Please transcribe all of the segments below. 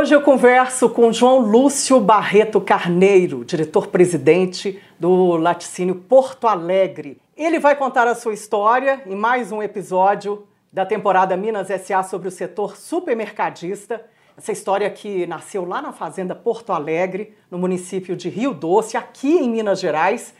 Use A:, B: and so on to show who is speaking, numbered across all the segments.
A: Hoje eu converso com João Lúcio Barreto Carneiro, diretor-presidente do Laticínio Porto Alegre. Ele vai contar a sua história em mais um episódio da temporada Minas SA sobre o setor supermercadista. Essa história que nasceu lá na Fazenda Porto Alegre, no município de Rio Doce, aqui em Minas Gerais.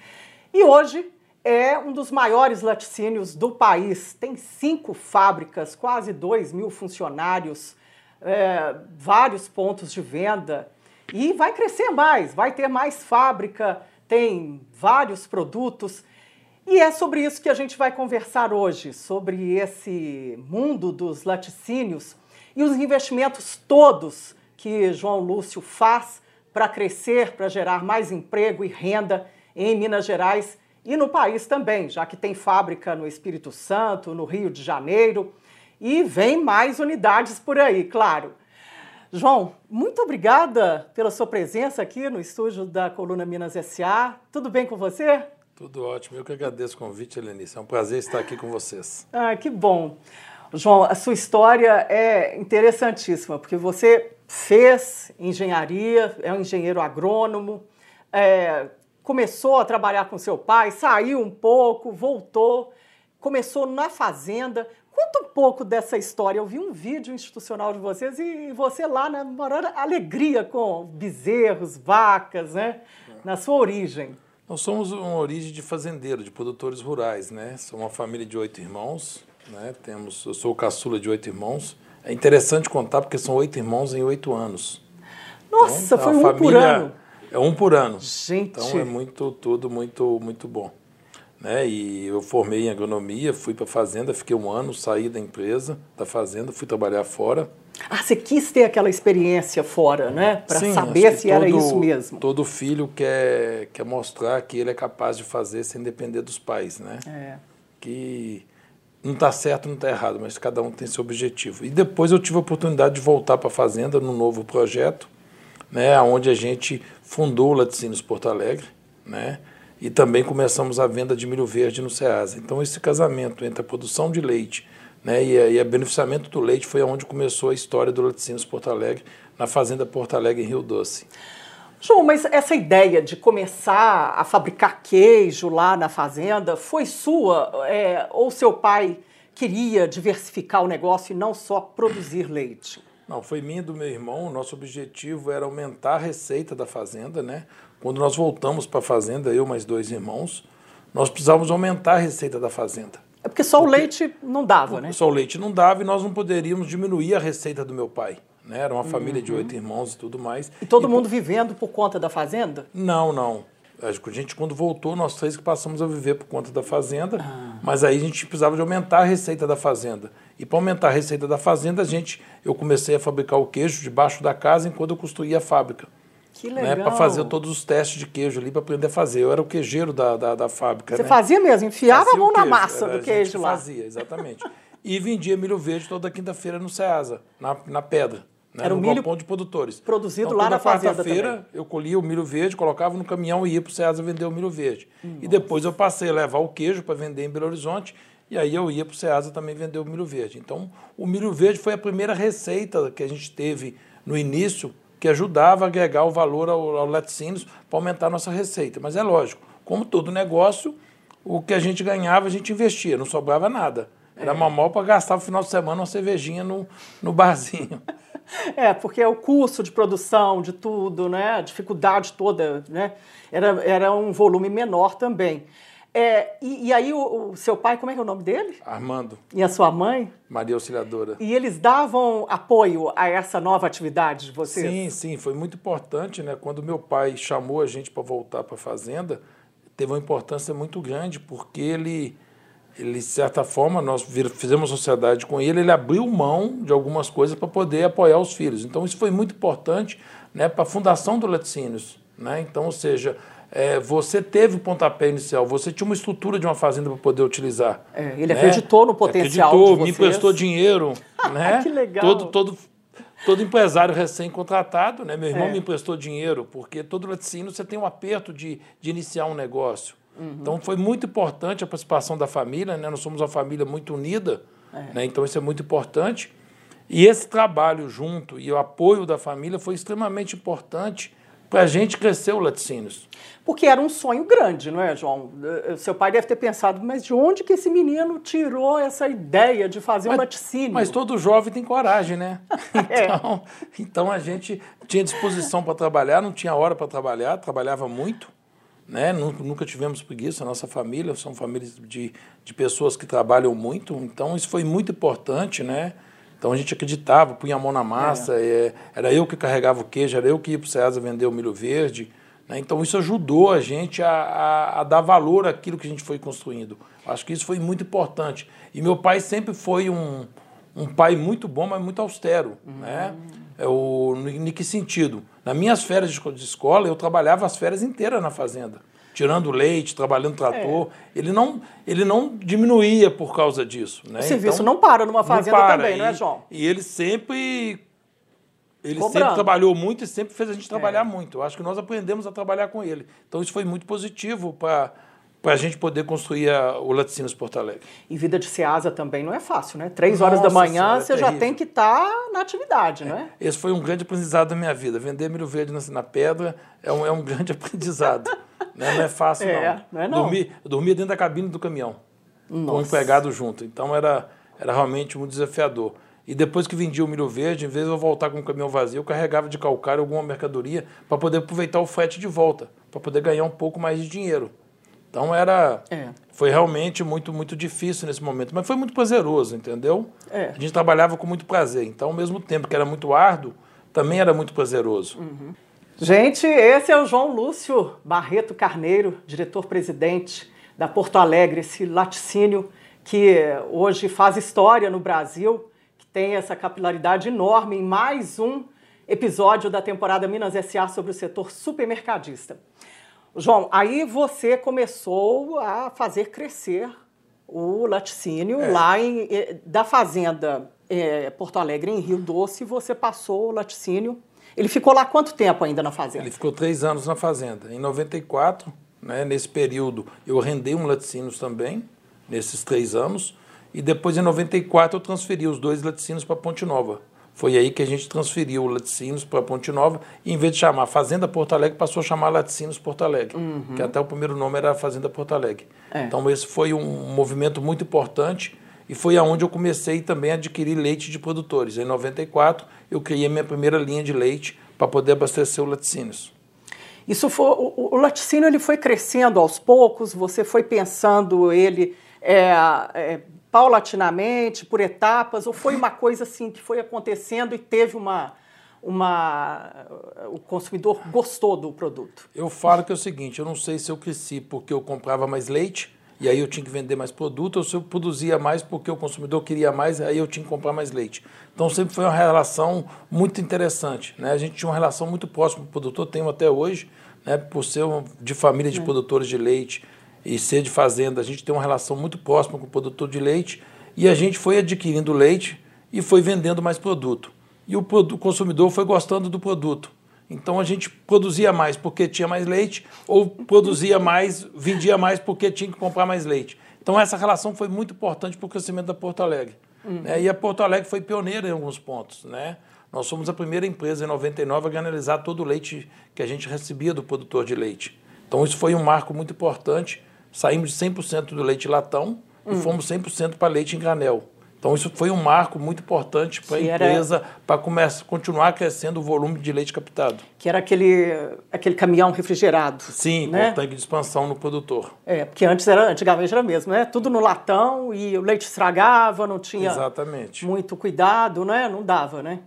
A: E hoje é um dos maiores laticínios do país. Tem cinco fábricas, quase dois mil funcionários é, vários pontos de venda e vai crescer mais, vai ter mais fábrica, tem vários produtos. E é sobre isso que a gente vai conversar hoje, sobre esse mundo dos laticínios e os investimentos todos que João Lúcio faz para crescer, para gerar mais emprego e renda em Minas Gerais e no país também, já que tem fábrica no Espírito Santo, no Rio de Janeiro e vem mais unidades por aí, claro. João, muito obrigada pela sua presença aqui no estúdio da Coluna Minas SA. Tudo bem com você?
B: Tudo ótimo. Eu que agradeço o convite, Helenice. É um prazer estar aqui com vocês.
A: Ah, que bom. João, a sua história é interessantíssima, porque você fez engenharia, é um engenheiro agrônomo, é, começou a trabalhar com seu pai, saiu um pouco, voltou, começou na fazenda. Conta um pouco dessa história. Eu vi um vídeo institucional de vocês e você lá na maior alegria com bezerros, vacas, né? Na sua origem.
B: Nós somos uma origem de fazendeiro, de produtores rurais, né? Somos uma família de oito irmãos, né? Temos, eu sou o caçula de oito irmãos. É interessante contar porque são oito irmãos em oito anos.
A: Nossa, então, foi um por ano.
B: É um por ano.
A: Gente.
B: Então é muito tudo muito muito bom né? E eu formei em agronomia, fui para a fazenda, fiquei um ano, saí da empresa, da fazenda, fui trabalhar fora.
A: Ah, você quis ter aquela experiência fora, né? Para saber se todo, era isso mesmo.
B: Todo filho quer, quer mostrar que ele é capaz de fazer sem depender dos pais, né?
A: É.
B: Que não está certo, não está errado, mas cada um tem seu objetivo. E depois eu tive a oportunidade de voltar para a fazenda num novo projeto, né? Onde a gente fundou o Laticínios Porto Alegre, né? E também começamos a venda de milho verde no Ceasa. Então, esse casamento entre a produção de leite né, e, o beneficiamento do leite foi onde começou a história do Laticínios Porto Alegre, na Fazenda Porto Alegre, em Rio Doce.
A: João, mas essa ideia de começar a fabricar queijo lá na fazenda foi sua é, ou seu pai queria diversificar o negócio e não só produzir leite?
B: Não, foi minha e do meu irmão. Nosso objetivo era aumentar a receita da fazenda, né? Quando nós voltamos para a fazenda, eu mais dois irmãos, nós precisávamos aumentar a receita da fazenda.
A: É porque só porque, o leite não dava, né?
B: Só o leite não dava e nós não poderíamos diminuir a receita do meu pai. Né? Era uma uhum. família de oito irmãos e tudo mais.
A: E todo e mundo vivendo por conta da fazenda?
B: Não, não. A gente, quando voltou, nós três que passamos a viver por conta da fazenda, ah. mas aí a gente precisava de aumentar a receita da fazenda. E para aumentar a receita da fazenda, a gente, eu comecei a fabricar o queijo debaixo da casa enquanto eu construía a fábrica.
A: Que né, legal.
B: Né, para fazer todos os testes de queijo ali, para aprender a fazer. Eu era o queijeiro da, da, da fábrica.
A: Você
B: né?
A: fazia mesmo? Enfiava fazia a mão na massa era, do queijo lá?
B: Fazia, exatamente. e vendia milho verde toda quinta-feira no Ceasa, na, na pedra. Né,
A: era
B: no
A: o milho
B: galpão de produtores.
A: Produzido então, lá na fazenda
B: quarta-feira eu colhia o milho verde, colocava no caminhão e ia para o Ceasa vender o milho verde. Nossa. E depois eu passei a levar o queijo para vender em Belo Horizonte e aí eu ia para o Ceasa também vender o milho verde. Então, o milho verde foi a primeira receita que a gente teve no início que ajudava a agregar o valor ao, ao laticínios para aumentar a nossa receita. Mas é lógico, como todo negócio, o que a gente ganhava a gente investia, não sobrava nada. Era é. mamol para gastar no final de semana uma cervejinha no, no barzinho.
A: É, porque é o custo de produção de tudo, né? A dificuldade toda, né? Era, era um volume menor também. É, e, e, aí o, o, seu pai, como é que é o nome dele?
B: Armando.
A: E a sua mãe?
B: Maria Auxiliadora.
A: E eles davam apoio a essa nova atividade de vocês?
B: Sim, sim, foi muito importante, né? Quando meu pai chamou a gente para voltar para a fazenda, teve uma importância muito grande, porque ele, ele de certa forma, nós fizemos sociedade com ele, ele abriu mão de algumas coisas para poder apoiar os filhos. Então isso foi muito importante, né, para a fundação do Laticínios, né? Então, ou seja, é, você teve o pontapé inicial, você tinha uma estrutura de uma fazenda para poder utilizar.
A: É, ele né? acreditou no potencial
B: acreditou,
A: de
B: me emprestou dinheiro. né?
A: que legal.
B: Todo, todo, todo empresário recém-contratado, né? meu irmão é. me emprestou dinheiro, porque todo laticínio você tem um aperto de, de iniciar um negócio. Uhum. Então foi muito importante a participação da família, né? nós somos uma família muito unida, é. né? então isso é muito importante. E esse trabalho junto e o apoio da família foi extremamente importante para a gente crescer o laticínios.
A: Porque era um sonho grande, não é, João? Eh, seu pai deve ter pensado, mas de onde que esse menino tirou essa ideia de fazer
B: mas,
A: um laticínio?
B: Mas todo jovem tem coragem, né? então, é. então a gente tinha disposição para trabalhar, não tinha hora para trabalhar, trabalhava muito. Né? Nunca tivemos preguiça, a nossa família são famílias de, de pessoas que trabalham muito, então isso foi muito importante, né? Então a gente acreditava, punha a mão na massa, é. É, era eu que carregava o queijo, era eu que ia para o Ceasa vender o milho verde. Né? Então isso ajudou a gente a, a, a, dar valor àquilo que a gente foi construindo. Acho que isso foi muito importante. E meu pai sempre foi um, um pai muito bom, mas muito austero. Uhum. Né? É o, em que sentido? Nas minhas férias de escola, eu trabalhava as férias inteiras na fazenda tirando leite, trabalhando trator. É. Ele, não, ele não diminuía por causa disso. Né?
A: O serviço então, não para numa fazenda para. também, e, não é, João?
B: E ele sempre. Ele Cobrando. sempre trabalhou muito e sempre fez a gente trabalhar é. muito. Eu acho que nós aprendemos a trabalhar com ele. Então isso foi muito positivo para para a gente poder construir a, o Laticínios Porto Alegre.
A: E vida de Ceasa também não é fácil, né? Três horas da manhã é você já tem que estar tá na atividade, é. né?
B: Esse foi um grande aprendizado da minha vida. Vender milho verde na, na pedra é um, é um grande aprendizado. Né? Não é fácil, é, não. não, é não. Dormir, eu dormia dentro da cabine do caminhão, Nossa. com o empregado junto. Então era, era realmente um desafiador. E depois que vendia o milho verde, em vez de eu voltar com o caminhão vazio, eu carregava de calcário alguma mercadoria para poder aproveitar o frete de volta, para poder ganhar um pouco mais de dinheiro. Então era. É. Foi realmente muito, muito difícil nesse momento, mas foi muito prazeroso, entendeu? É. A gente trabalhava com muito prazer. Então, ao mesmo tempo que era muito árduo, também era muito prazeroso.
A: Uhum. Gente, esse é o João Lúcio Barreto Carneiro, diretor-presidente da Porto Alegre, esse laticínio que hoje faz história no Brasil, que tem essa capilaridade enorme em mais um episódio da temporada Minas SA sobre o setor supermercadista. João, aí você começou a fazer crescer o laticínio é. lá em, eh, da fazenda é, Porto Alegre, em Rio Doce, você passou o laticínio. Ele ficou lá quanto tempo ainda na fazenda?
B: Ele ficou três anos na fazenda. Em 94, né, nesse período, eu rendei um laticínios também, nesses três anos. E depois, em 94, eu transferi os dois laticínios para Ponte Nova. Foi aí que a gente transferiu o Laticínios para Ponte Nova e, em vez de chamar Fazenda Porto Alegre, passou a chamar Laticínios Porto Alegre, uhum. que até o primeiro nome era Fazenda Porto Alegre. É. Então, esse foi um movimento muito importante e foi aonde eu comecei também a adquirir leite de produtores. Em 94, eu criei minha primeira linha de leite para poder abastecer o Laticínios.
A: Isso foi, o, o laticínio ele foi crescendo aos poucos, você foi pensando ele é, é, paulatinamente, por etapas, ou foi uma coisa assim que foi acontecendo e teve uma, uma o consumidor gostou do produto?
B: Eu falo que é o seguinte, eu não sei se eu cresci porque eu comprava mais leite e aí eu tinha que vender mais produto, ou se eu produzia mais porque o consumidor queria mais, aí eu tinha que comprar mais leite. Então sempre foi uma relação muito interessante, né? A gente tinha uma relação muito próxima com o produtor, tenho até hoje, né? Por ser de família de é. produtores de leite, e ser de fazenda, a gente tem uma relação muito próxima com o produtor de leite e a gente foi adquirindo leite e foi vendendo mais produto. E o consumidor foi gostando do produto. Então a gente produzia mais porque tinha mais leite ou produzia mais, vendia mais porque tinha que comprar mais leite. Então essa relação foi muito importante para o crescimento da Porto Alegre. Uhum. Né? E a Porto Alegre foi pioneira em alguns pontos. Né? Nós somos a primeira empresa em 99 a analisar todo o leite que a gente recebia do produtor de leite. Então isso foi um marco muito importante saímos de 100% do leite latão hum. e fomos 100% para leite em granel. Então, isso foi um marco muito importante para a empresa, era... para continuar crescendo o volume de leite captado.
A: Que era aquele, aquele caminhão refrigerado.
B: Sim, né? com tanque de expansão no produtor.
A: É, porque antes era, antigamente era mesmo, né? Tudo no latão e o leite estragava, não tinha
B: Exatamente.
A: muito cuidado, né? Não dava, né?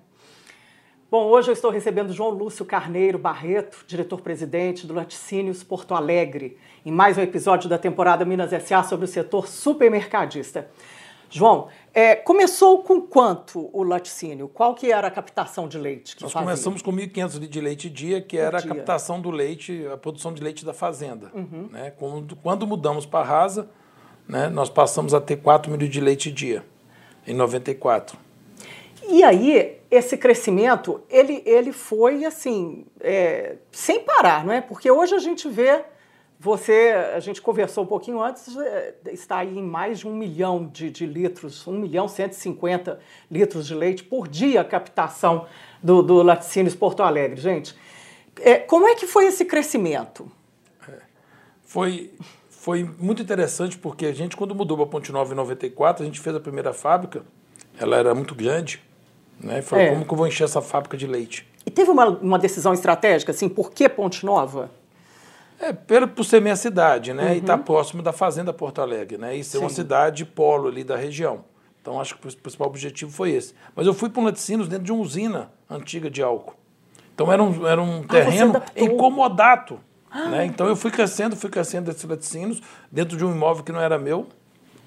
A: Bom, hoje eu estou recebendo João Lúcio Carneiro Barreto, diretor-presidente do Laticínios Porto Alegre, em mais um episódio da temporada Minas S.A. sobre o setor supermercadista. João, é, começou com quanto o laticínio? Qual que era a captação de leite
B: Nós
A: fazia?
B: começamos com 1.500 litros de leite dia, que era dia. a captação do leite, a produção de leite da fazenda. Uhum. Né? Quando, quando mudamos para a Rasa, né, nós passamos a ter 4 mil de leite dia, em 94.
A: E aí, esse crescimento, ele, ele foi assim, é, sem parar, não é? Porque hoje a gente vê Você, a gente conversou um pouquinho antes, é, está aí em mais de um milhão de, de litros, 1 milhão 150 litros de leite por dia a captação do, do Laticínios Porto Alegre. Gente, é, como é que foi esse crescimento?
B: É, foi, foi muito interessante porque a gente, quando mudou para Ponte Nova em 94, a gente fez a primeira fábrica, ela era muito grande, né? E falou, é. como que eu vou encher essa fábrica de leite?
A: E teve uma, uma decisão estratégica, assim, por que Ponte Nova?
B: É, pelo, por ser minha cidade, né? Uhum. E estar tá próximo da Fazenda Porto Alegre, né? E ser Sim. uma cidade polo ali da região. Então, acho que o principal objetivo foi esse. Mas eu fui para um laticínios dentro de uma usina antiga de álcool. Então, era um, era um ah, terreno incomodato. Ah. Né? Então, eu fui crescendo, fui crescendo desses laticínios dentro de um imóvel que não era meu.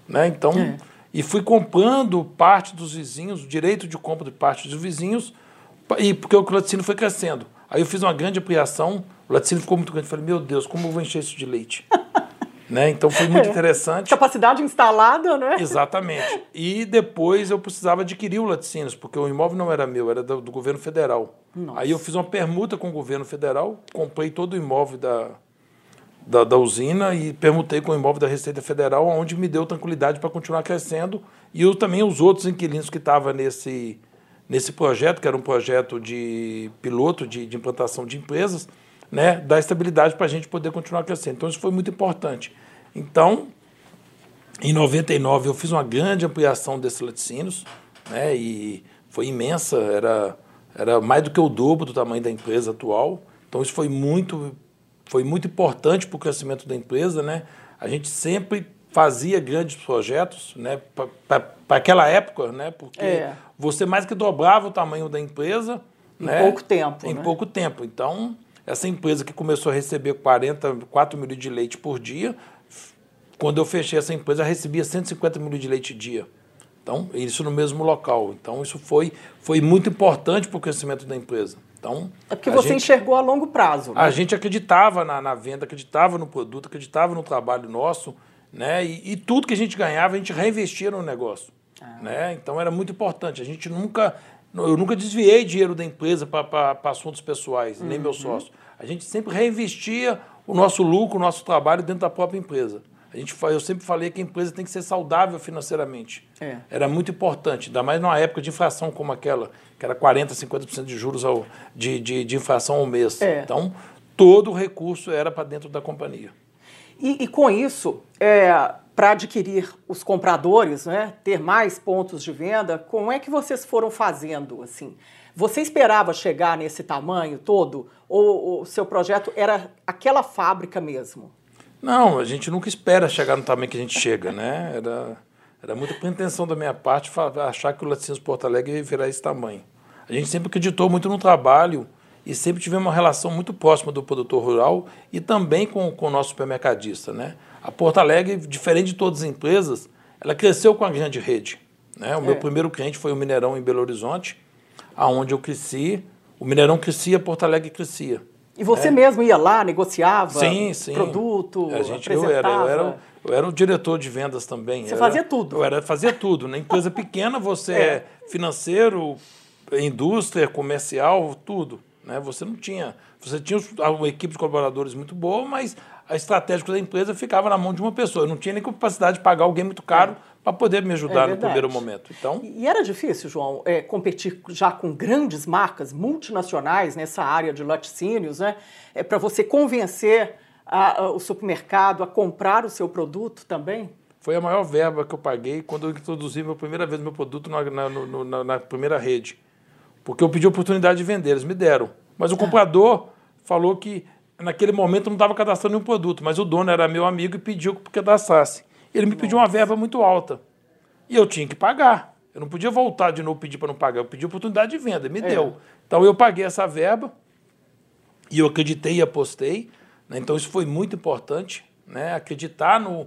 B: Né? Então, é. e fui comprando parte dos vizinhos, o direito de compra de parte dos vizinhos, e porque o laticínio foi crescendo. Aí eu fiz uma grande ampliação o laticínio ficou muito grande. Eu falei, meu Deus, como eu vou encher isso de leite? né? Então foi muito interessante.
A: Capacidade instalada, né?
B: Exatamente. E depois eu precisava adquirir o laticínios, porque o imóvel não era meu, era do, do governo federal. Nossa. Aí eu fiz uma permuta com o governo federal, comprei todo o imóvel da, da, da, usina e permutei com o imóvel da Receita Federal, onde me deu tranquilidade para continuar crescendo. E eu também, os outros inquilinos que estavam nesse, nesse projeto, que era um projeto de piloto de, de implantação de empresas, né, dar estabilidade para a gente poder continuar crescendo. Então, isso foi muito importante. Então, em 99, eu fiz uma grande ampliação desses laticínios, né, e foi imensa, era, era mais do que o dobro do tamanho da empresa atual. Então, isso foi muito, foi muito importante para o crescimento da empresa. Né? A gente sempre fazia grandes projetos né, para aquela época, né, porque é. você mais que dobrava o tamanho da empresa.
A: Em né, pouco tempo.
B: Em
A: né?
B: pouco tempo. Então, essa empresa que começou a receber 44 mil de leite por dia, quando eu fechei essa empresa, recebia 150 mil de leite dia. Então, isso no mesmo local. Então, isso foi, foi muito importante para o crescimento da empresa. Então,
A: é porque você gente, enxergou a longo prazo. Né?
B: A gente acreditava na, na, venda, acreditava no produto, acreditava no trabalho nosso, né? E, e, tudo que a gente ganhava, a gente reinvestia no negócio. Ah. Né? Então, era muito importante. A gente nunca eu nunca desviei dinheiro da empresa para assuntos pessoais, nem meu uhum. sócio. A gente sempre reinvestia o nosso lucro, o nosso trabalho dentro da própria empresa. A gente, eu sempre falei que a empresa tem que ser saudável financeiramente. É. Era muito importante, ainda mais numa época de inflação como aquela, que era 40%, 50% de juros ao, de, de, de, inflação ao mês. É. Então, todo o recurso era para dentro da companhia.
A: E, e com isso, é, para adquirir os compradores, né, ter mais pontos de venda, como é que vocês foram fazendo assim? Você esperava chegar nesse tamanho todo ou o seu projeto era aquela fábrica mesmo?
B: Não, a gente nunca espera chegar no tamanho que a gente chega, né? Era, era muita pretensão da minha parte achar que o Laticínios Porto Alegre ia virar esse tamanho. A gente sempre acreditou muito no trabalho e sempre tivemos uma relação muito próxima do produtor rural e também com, com o nosso supermercadista, né? A Porto Alegre, diferente de todas as empresas, ela cresceu com a grande rede. Né? O é. meu primeiro cliente foi o Mineirão em Belo Horizonte, aonde eu cresci. O Mineirão crescia, Porto Alegre crescia.
A: E você né? mesmo ia lá, negociava sim, sim. produto, a gente,
B: eu era, eu era, eu era o diretor de vendas também.
A: Você era, fazia tudo.
B: Eu era, fazia tudo. Na empresa pequena, você é, é financeiro, indústria, comercial, tudo. Né? Você não tinha. Você tinha uma equipe de colaboradores muito boa, mas a estratégia da empresa ficava na mão de uma pessoa. Eu não tinha nem capacidade de pagar alguém muito caro é. para poder me ajudar é no primeiro momento. Então,
A: e era difícil, João, é, competir já com grandes marcas multinacionais nessa área de laticínios, né? É, para você convencer a, a, o supermercado a comprar o seu produto também?
B: Foi a maior verba que eu paguei quando eu introduzi pela primeira vez meu produto na, na, na, na primeira rede. Porque eu pedi oportunidade de vender, eles me deram. Mas o comprador falou que naquele momento não estava cadastrando nenhum produto, mas o dono era meu amigo e pediu que cadastrasse. Ele me pediu uma verba muito alta. E eu tinha que pagar. Eu não podia voltar de novo pedir para não pagar. Eu pedi oportunidade de venda, me é. deu. Então eu paguei essa verba e eu acreditei e apostei. Né? Então isso foi muito importante. Né? Acreditar no,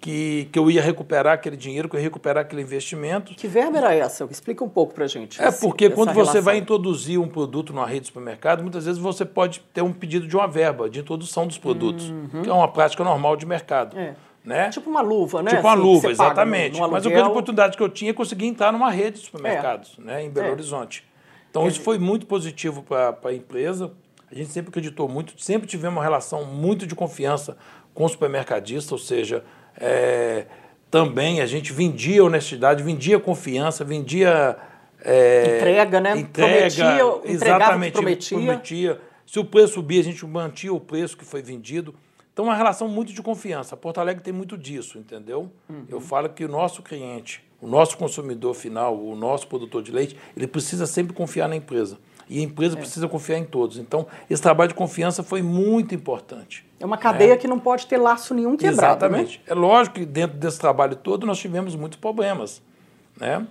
B: que, que eu ia recuperar aquele dinheiro, que eu ia recuperar aquele investimento.
A: Que verba era essa? Explica um pouco para a gente.
B: É porque quando você relação. vai introduzir um produto numa rede de supermercado, muitas vezes você pode ter um pedido de uma verba de introdução dos produtos, uhum. que é uma prática normal de mercado. É. Né?
A: Tipo uma luva, né?
B: Tipo uma assim, luva, exatamente. No, no Mas a grande oportunidade que eu tinha é conseguir entrar numa rede de supermercados é. né, em Belo é. Horizonte. Então, isso foi muito positivo para a empresa. A gente sempre acreditou muito, sempre tivemos uma relação muito de confiança com o supermercadista, ou seja, é, também a gente vendia honestidade, vendia confiança, vendia.
A: É, entrega, né?
B: Entrega, prometia, exatamente, prometia. prometia. Se o preço subia, a gente mantia o preço que foi vendido. Então, uma relação muito de confiança. A Porto Alegre tem muito disso, entendeu? Uhum. Eu falo que o nosso cliente, o nosso consumidor final, o nosso produtor de leite, ele precisa sempre confiar na empresa. E a empresa é. precisa confiar em todos. Então, esse trabalho de confiança foi muito importante.
A: É uma cadeia né? que não pode ter laço nenhum quebrado.
B: Né? Exatamente.
A: Né?
B: É lógico que dentro desse trabalho todo nós tivemos muitos problemas. Né?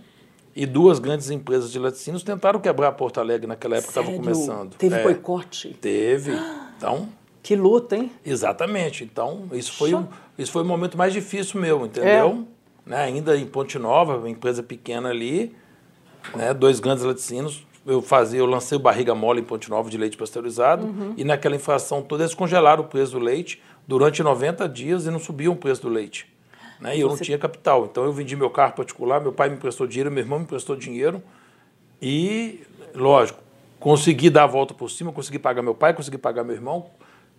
B: E duas grandes empresas de laticínios tentaram quebrar Porto Alegre naquela época que estava começando.
A: Teve é, boicote?
B: Teve. Então.
A: Que luta, hein?
B: Exatamente. Então, isso foi, um, isso foi o momento mais difícil meu, entendeu? É. Né? Ainda em Ponte Nova, uma empresa pequena ali, né? dois grandes laticínios eu fazia, eu lancei o barriga mole em Ponte Nova de leite pasteurizado uhum. e naquela inflação toda eles congelaram o preço do leite durante 90 dias e não subiam o preço do leite. Né? E eu não tinha capital. Então eu vendi meu carro particular, meu pai me emprestou dinheiro, meu irmão me emprestou dinheiro e, lógico, consegui dar a volta por cima, consegui pagar meu pai, consegui pagar meu irmão,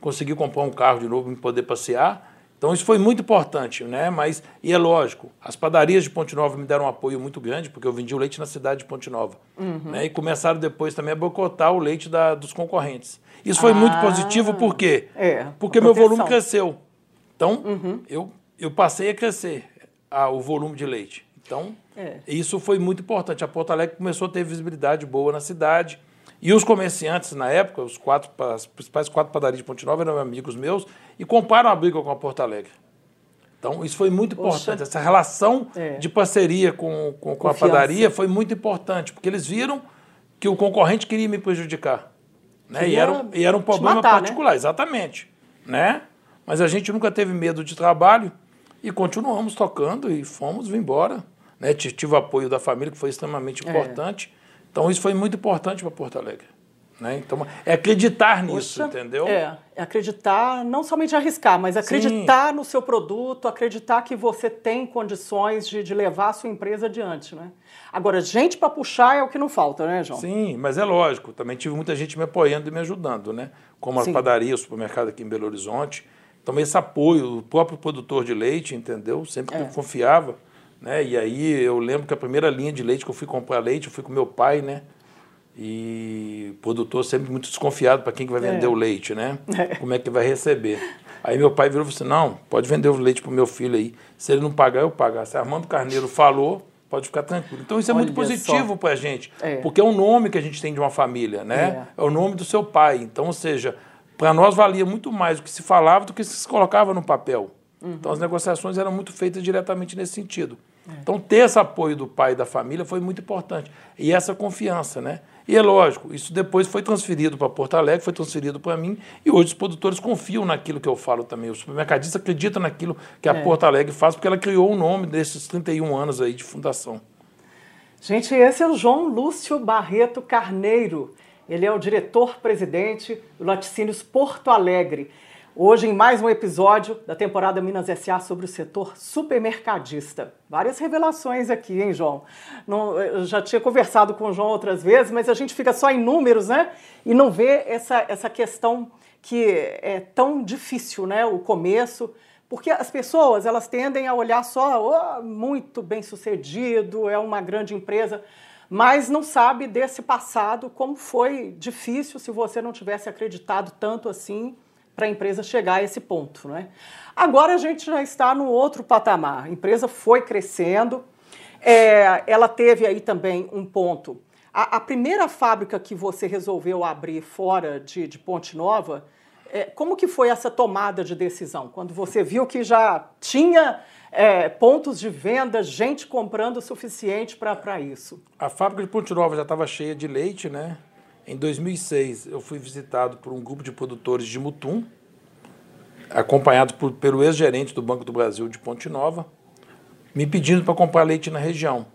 B: consegui comprar um carro de novo para poder passear então isso foi muito importante, né? Mas, e é lógico, as padarias de Ponte Nova me deram um apoio muito grande, porque eu vendi o leite na cidade de Ponte Nova. Uhum. Né? E começaram depois também a boicotar o leite da, dos concorrentes. Isso foi ah, muito positivo, por quê?
A: É,
B: porque meu volume cresceu. Então, uhum. eu, eu passei a crescer a, o volume de leite. Então, é. isso foi muito importante. A Porto Alegre começou a ter visibilidade boa na cidade. E os comerciantes, na época, os quatro, as principais quatro padarias de Ponte Nova eram amigos meus e compraram a briga com a Porto Alegre. Então, isso foi muito importante. Essa relação é. de parceria com, com, com a padaria foi muito importante, porque eles viram que o concorrente queria me prejudicar. Né? E, era, e era um problema matar, né? particular, né? exatamente. Né? Mas a gente nunca teve medo de trabalho e continuamos tocando e fomos embora. Né? Tive o apoio da família, que foi extremamente é. importante. Então isso foi muito importante para Porto Alegre. Né? Então, é acreditar nisso, Poxa, entendeu?
A: É, é acreditar, não somente arriscar, mas acreditar Sim. no seu produto, acreditar que você tem condições de, de levar a sua empresa adiante, né? Agora, gente para puxar é o que não falta, né, João?
B: Sim, mas é lógico, também tive muita gente me apoiando e me ajudando, né? Como a Sim. padaria, o supermercado aqui em Belo Horizonte. Então, esse apoio, o próprio produtor de leite, entendeu? Sempre que é. eu confiava né? E aí eu lembro que a primeira linha de leite que eu fui comprar leite, eu fui com meu pai, né? E o produtor sempre muito desconfiado para quem que vai vender é. o leite, né? É. Como é que vai receber. Aí meu pai virou e falou assim, não, pode vender o leite para o meu filho aí. Se ele não pagar, eu pagar. Se Armando Carneiro falou, pode ficar tranquilo. Então isso é Olha muito positivo para a gente, é. porque é o nome que a gente tem de uma família, né? É, é o nome do seu pai. Então, ou seja, para nós valia muito mais o que se falava do que se colocava no papel. Uhum. Então as negociações eram muito feitas diretamente nesse sentido. Então, ter esse apoio do pai e da família foi muito importante. E essa confiança, né? E é lógico, isso depois foi transferido para Porto Alegre, foi transferido para mim, e hoje os produtores confiam naquilo que eu falo também. O supermercadista acredita naquilo que a é. Porto Alegre faz, porque ela criou o nome desses 31 anos aí de fundação.
A: Gente, esse é o João Lúcio Barreto Carneiro. Ele é o diretor-presidente do Laticínios Porto Alegre. Hoje, em mais um episódio da temporada Minas SA sobre o setor supermercadista. Várias revelações aqui, hein, João? Não, eu já tinha conversado com o João outras vezes, mas a gente fica só em números, né? E não vê essa, essa questão que é tão difícil, né? O começo. Porque as pessoas, elas tendem a olhar só, oh, muito bem sucedido, é uma grande empresa mas não sabe desse passado, como foi difícil se você não tivesse acreditado tanto assim para a empresa chegar a esse ponto. Né? Agora a gente já está no outro patamar. A empresa foi crescendo, é, ela teve aí também um ponto. A, a, primeira fábrica que você resolveu abrir fora de, de Ponte Nova, é, como que foi essa tomada de decisão? Quando você viu que já tinha é, pontos de venda, gente comprando o suficiente para isso?
B: A fábrica de Ponte Nova já estava cheia de leite, né? Em 2006, eu fui visitado por um grupo de produtores de Mutum, acompanhado por, pelo ex-gerente do Banco do Brasil de Ponte Nova, me pedindo para comprar leite na região,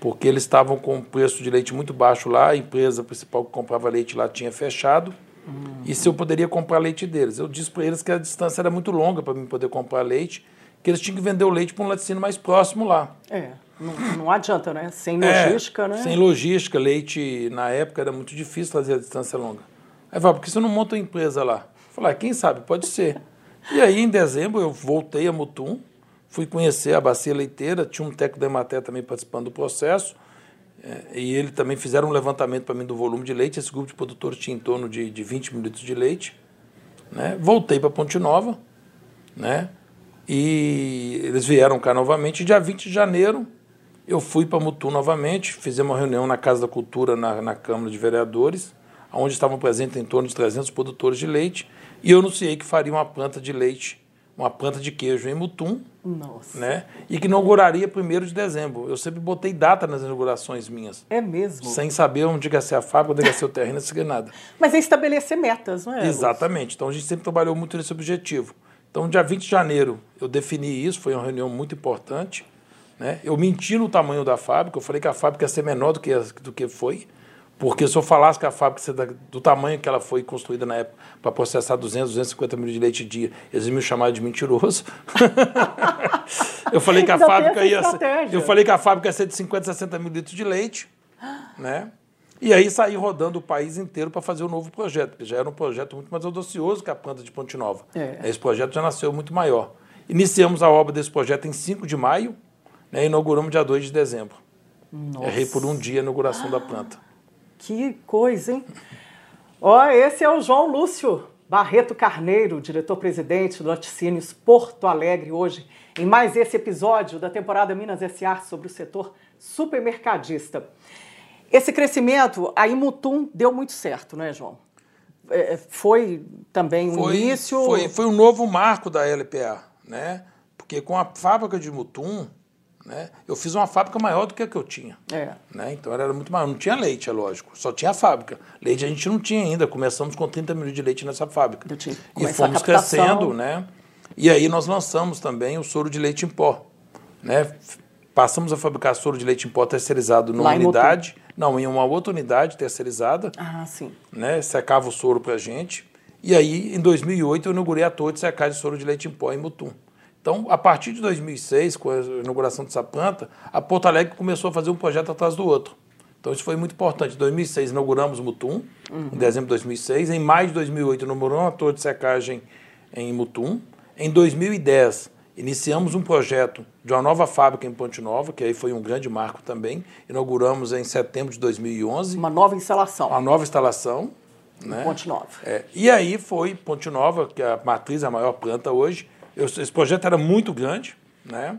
B: porque eles estavam com um preço de leite muito baixo lá, a empresa principal que comprava leite lá tinha fechado, e se eu poderia comprar leite deles. Eu disse para eles que a distância era muito longa para mim poder comprar leite, que eles tinham que vender o leite para um laticínio mais próximo lá.
A: É, não, não adianta, né? Sem é, logística, é, né?
B: Sem logística, leite na época era muito difícil fazer a distância longa. Aí fala, por que você não monta uma empresa lá? Eu falei, ah, quem sabe, pode ser. E aí, em dezembro, eu voltei a Mutum, fui conhecer a bacia leiteira, tinha um técnico da Ematé também participando do processo, é, e ele também fizeram um levantamento para mim do volume de leite. Esse grupo de produtores tinha em torno de, de 20 mil litros de leite. Né? Voltei para Ponte Nova, né? e eles vieram cá novamente. Dia 20 de janeiro, eu fui para Mutum novamente, fizemos uma reunião na Casa da Cultura, na, na Câmara de Vereadores, onde estavam presentes em torno de 300 produtores de leite, e eu anunciei que faria uma planta de leite, uma planta de queijo em Mutum,
A: Nossa.
B: né? E que inauguraria 1 de dezembro. Eu sempre botei data nas inaugurações minhas.
A: É mesmo?
B: Sem saber onde ia ser a fábrica, onde ia ser o terreno, sem nada.
A: Mas é estabelecer metas, não é?
B: Exatamente. Então a gente sempre trabalhou muito nesse objetivo. Então, dia 20 de janeiro, eu defini isso, foi uma reunião muito importante. Né? Eu menti no tamanho da fábrica, eu falei que a fábrica ia ser menor do que, do que foi. Porque se eu falasse que a fábrica do tamanho que ela foi construída na época para processar 200, 250 mil de leite dia, eles me chamaram de mentiroso. eu falei que a fábrica ia ser, eu falei que a fábrica ia ser de 50, 60 mil litros de leite, né? E aí saí rodando o país inteiro para fazer o um novo projeto, que já era um projeto muito mais audacioso que a planta de Ponte Nova.
A: É.
B: Esse projeto já nasceu muito maior. Iniciamos a obra desse projeto em 5 de maio, né, inauguramos dia 2 de dezembro.
A: Nossa.
B: Errei por um dia a inauguração da planta.
A: Que coisa, hein? Ó, esse é o João Lúcio Barreto Carneiro, diretor-presidente do Laticínios Porto Alegre, hoje, em mais esse episódio da temporada Minas S.A. sobre o setor supermercadista. Esse crescimento, a Imutum deu muito certo, não é, João? É, foi também um
B: foi,
A: início...
B: Foi, foi um novo marco da LPA, né? Porque com a fábrica de Mutum, né, eu fiz uma fábrica maior do que a que eu tinha.
A: É.
B: Né? Então era muito maior. Não tinha leite, é lógico. Só tinha a fábrica. Leite a gente não tinha ainda. Começamos com 30 mil de leite nessa fábrica. E fomos crescendo, né? E aí nós lançamos também o soro de leite em pó. Né? Passamos a fabricar soro de leite em pó terceirizado numa unidade. Não, em uma outra unidade terceirizada.
A: Ah, sim.
B: Né? Secava o soro para a gente. E aí, em 2008, eu inaugurei a torre de secagem de soro de leite em pó em Mutum. Então, a partir de 2006, com a inauguração dessa planta, a Porto Alegre começou a fazer um projeto atrás do outro. Então, isso foi muito importante. Em 2006, inauguramos Mutum, uhum. em dezembro de 2006. Em maio de 2008, inauguramos a torre de secagem em Mutum. Em 2010, Iniciamos um projeto de uma nova fábrica em Ponte Nova, que aí foi um grande marco também. Inauguramos em setembro de 2011.
A: Uma nova instalação.
B: Uma nova instalação. Né?
A: Ponte Nova.
B: É. E aí foi Ponte Nova, que é a matriz, a maior planta hoje. Eu, esse projeto era muito grande, né?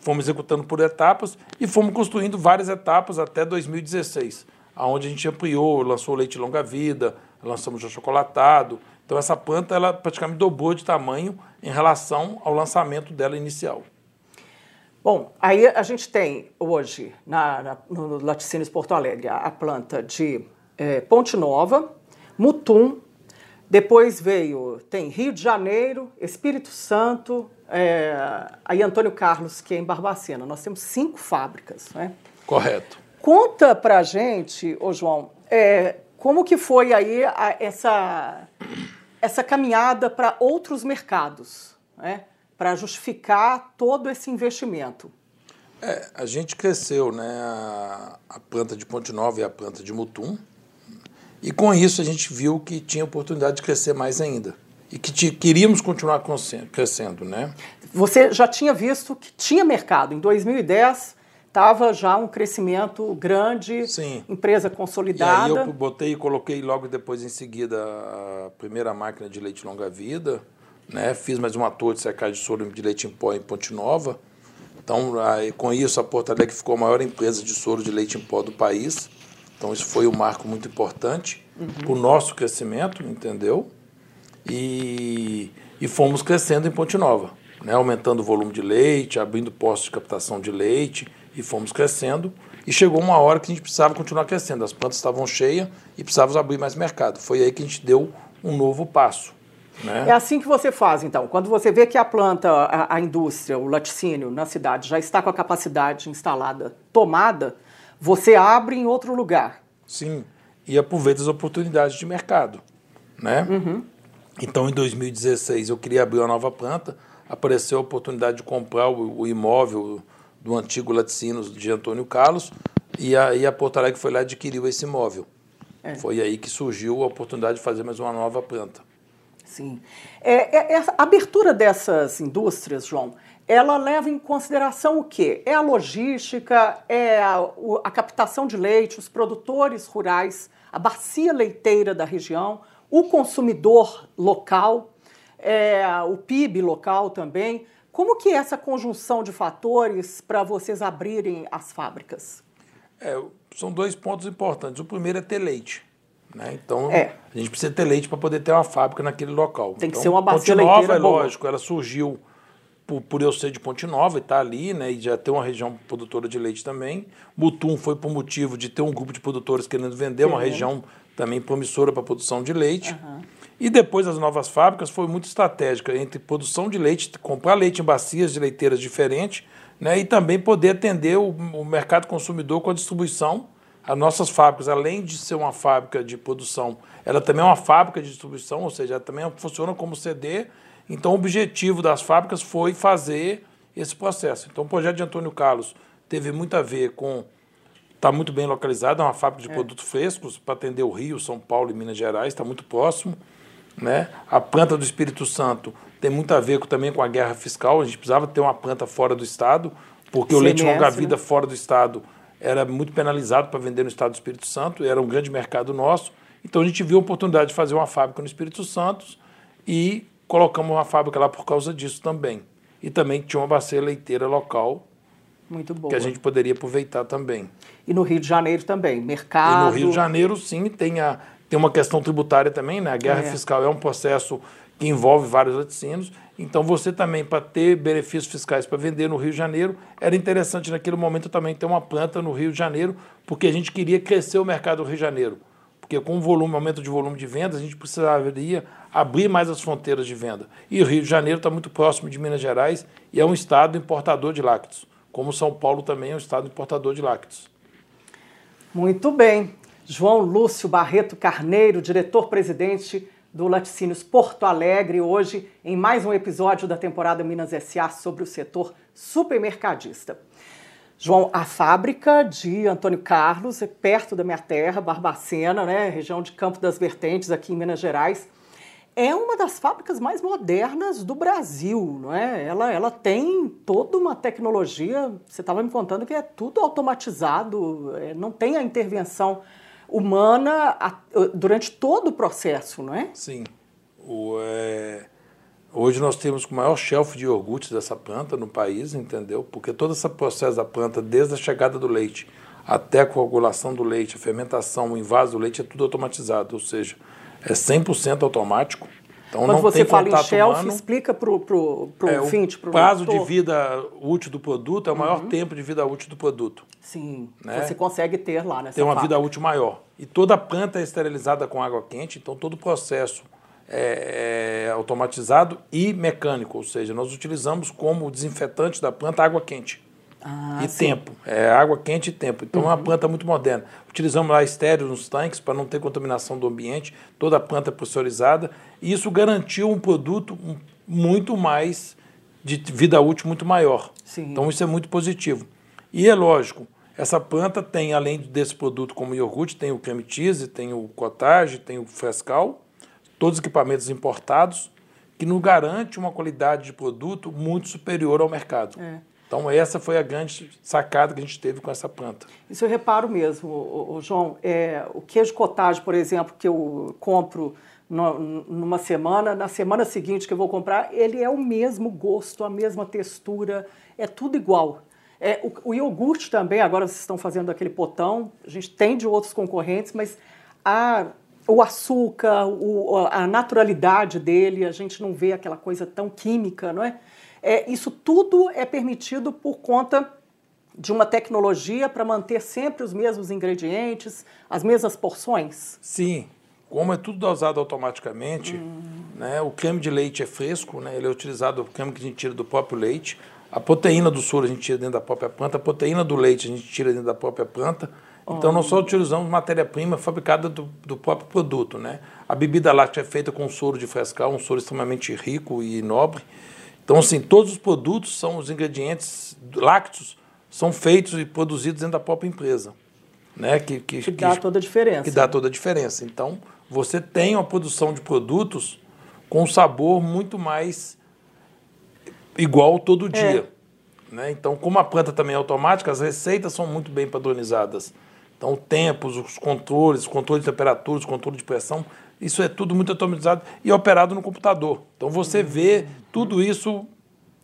B: Fomos executando por etapas e fomos construindo várias etapas até 2016, aonde a gente ampliou, lançou leite longa-vida, lançamos o chocolatado, então essa planta ela praticamente dobrou de tamanho em relação ao lançamento dela inicial.
A: Bom, aí a gente tem hoje na, na no Laticínios Porto Alegre a, planta de é, Ponte Nova, Mutum, depois veio, tem Rio de Janeiro, Espírito Santo, é, aí Antônio Carlos, que é em Barbacena. Nós temos cinco fábricas, né?
B: Correto.
A: Conta pra gente, ô João, é, como que foi aí a, essa essa caminhada para outros mercados, né? para justificar todo esse investimento?
B: É, a gente cresceu, né? A, a, planta de Ponte Nova e a planta de Mutum. E com isso a gente viu que tinha oportunidade de crescer mais ainda. E que queríamos continuar crescendo, né?
A: Você já tinha visto que tinha mercado. Em 2010, estava já um crescimento grande,
B: Sim.
A: empresa consolidada.
B: E aí eu botei e coloquei logo depois em seguida a primeira máquina de leite longa-vida, né? fiz mais uma torre de secagem de soro de leite em pó em Ponte Nova. Então, aí, com isso, a Porto Alegre ficou a maior empresa de soro de leite em pó do país. Então, isso foi um marco muito importante uhum. para o nosso crescimento, entendeu? E, e fomos crescendo em Ponte Nova, né? aumentando o volume de leite, abrindo postos de captação de leite, e fomos crescendo. E chegou uma hora que a gente precisava continuar crescendo. As plantas estavam cheias e precisávamos abrir mais mercado. Foi aí que a gente deu um novo passo. Né?
A: É assim que você faz, então. Quando você vê que a planta, a, a, indústria, o laticínio na cidade já está com a capacidade instalada tomada, você abre em outro lugar.
B: Sim, e aproveita as oportunidades de mercado. Né?
A: Uhum.
B: Então, em 2016, eu queria abrir uma nova planta, apareceu a oportunidade de comprar o, o imóvel do antigo laticínios de Antônio Carlos, e aí a Porto Alegre foi lá e adquiriu esse imóvel. É. Foi aí que surgiu a oportunidade de fazer mais uma nova planta.
A: Sim. É, é, é, a abertura dessas indústrias, João, ela leva em consideração o quê? É a logística, é a, a captação de leite, os produtores rurais, a bacia leiteira da região, o consumidor local, é, o PIB local também. Como que é essa conjunção de fatores para vocês abrirem as fábricas?
B: É, são dois pontos importantes. O primeiro é ter leite. Né? Então, é. a gente precisa ter leite para poder ter uma fábrica naquele local.
A: Tem
B: que
A: então, ser uma bacia
B: Ponte
A: Nova, é
B: boa. lógico, ela surgiu por, por eu ser de Ponte Nova e estar tá ali, né? E já ter uma região produtora de leite também. Mutum foi por motivo de ter um grupo de produtores querendo vender, uma região também promissora para produção de leite. Uhum. E depois as novas fábricas foi muito estratégica entre produção de leite, comprar leite em bacias de leiteiras diferentes, né? E também poder atender o, o mercado consumidor com a distribuição as nossas fábricas, além de ser uma fábrica de produção, ela também é uma fábrica de distribuição, ou seja, ela também funciona como CD. Então, o objetivo das fábricas foi fazer esse processo. Então, o projeto de Antônio Carlos teve muito a ver com está muito bem localizado, é uma fábrica de é. produtos frescos para atender o Rio, São Paulo e Minas Gerais, está muito próximo. Né? A planta do Espírito Santo tem muito a ver com, também com a guerra fiscal, a gente precisava ter uma planta fora do Estado, porque o leite longa-vida né? fora do Estado era muito penalizado para vender no Estado do Espírito Santo, era um grande mercado nosso. Então a gente viu a oportunidade de fazer uma fábrica no Espírito Santo e colocamos uma fábrica lá por causa disso também. E também tinha uma bacia leiteira local.
A: Muito boa.
B: Que a gente poderia aproveitar também.
A: E no Rio de Janeiro também, mercado.
B: E no Rio de Janeiro, sim, tem, a, tem uma questão tributária também, né? A guerra é. fiscal é um processo que envolve vários laticínios. Então, você também, para ter benefícios fiscais para vender no Rio de Janeiro, era interessante naquele momento também ter uma planta no Rio de Janeiro, porque a gente queria crescer o mercado do Rio de Janeiro. Porque com o volume, aumento de volume de vendas, a gente precisaria abrir mais as fronteiras de venda. E o Rio de Janeiro está muito próximo de Minas Gerais e é um estado importador de lácteos, como São Paulo também é um estado importador de lácteos.
A: Muito bem. João Lúcio Barreto Carneiro, diretor-presidente do Laticínios Porto Alegre, hoje em mais um episódio da temporada Minas SA sobre o setor supermercadista. João, a fábrica de Antônio Carlos é perto da minha terra, Barbacena, né, região de Campo das Vertentes, aqui em Minas Gerais. É uma das fábricas mais modernas do Brasil, não é? Ela, ela tem toda uma tecnologia, você estava me contando que é tudo automatizado, é, não tem a intervenção humana durante todo o processo, não é?
B: Sim. O, é... Hoje nós temos o maior shelf de iogurtes dessa planta no país, entendeu? Porque todo esse processo da planta, desde a chegada do leite até a coagulação do leite, a fermentação, o invaso do leite, é tudo automatizado, ou seja, é 100% automático.
A: Então, Quando você fala em shelf, humano, explica para o
B: é, ouvinte, O prazo de vida útil do produto é o maior uhum. tempo de vida útil do produto.
A: Sim, né? você consegue ter lá nessa
B: Tem uma
A: fábrica.
B: vida útil maior. E toda a planta é esterilizada com água quente, então todo o processo é, é automatizado e mecânico, ou seja, nós utilizamos como desinfetante da planta água quente. Ah, e sim. tempo. É água quente e tempo. Então uhum. é uma uhum. planta muito moderna. Utilizamos lá estéreo nos tanques para não ter contaminação do ambiente, toda a planta é pressurizada. E isso garantiu um produto muito mais de vida útil muito maior. Sim. Então isso é muito positivo. E é lógico, essa planta tem, além desse produto como iogurte, tem o creme cheese, tem o cottage, tem o frescal, todos os equipamentos importados, que nos garante uma qualidade de produto muito superior ao mercado. É. Então, essa foi a grande sacada que a gente teve com essa planta.
A: Isso eu reparo mesmo, o, o João. É, o queijo cottage, por exemplo, que eu compro no, numa semana, na semana seguinte que eu vou comprar, ele é o mesmo gosto, a mesma textura, é tudo igual. É, o, o iogurte também, agora vocês estão fazendo aquele potão, a gente tem de outros concorrentes, mas a, o açúcar, o, a naturalidade dele, a gente não vê aquela coisa tão química, não é? É, isso tudo é permitido por conta de uma tecnologia para manter sempre os mesmos ingredientes, as mesmas porções?
B: Sim. Como é tudo dosado automaticamente, hum. né, o creme de leite é fresco, né, ele é utilizado, o creme que a gente tira do próprio leite. A proteína do soro a gente tira dentro da própria planta, a proteína do leite a gente tira dentro da própria planta. Então, nós só utilizamos matéria-prima fabricada do, do, próprio produto. Né? A bebida láctea é feita com soro de frescal, um soro extremamente rico e nobre. Então, assim, todos os produtos são os ingredientes lácteos são feitos e produzidos dentro da própria empresa. Né?
A: Que, que, que dá que, toda a diferença.
B: Que dá toda a diferença. Então, você tem uma produção de produtos com um sabor muito mais igual todo dia. É. Né? Então, como a planta também é automática, as receitas são muito bem padronizadas. Então, tempos, os controles, controle de temperatura, os controle de pressão, isso é tudo muito automatizado e operado no computador. Então, você vê tudo isso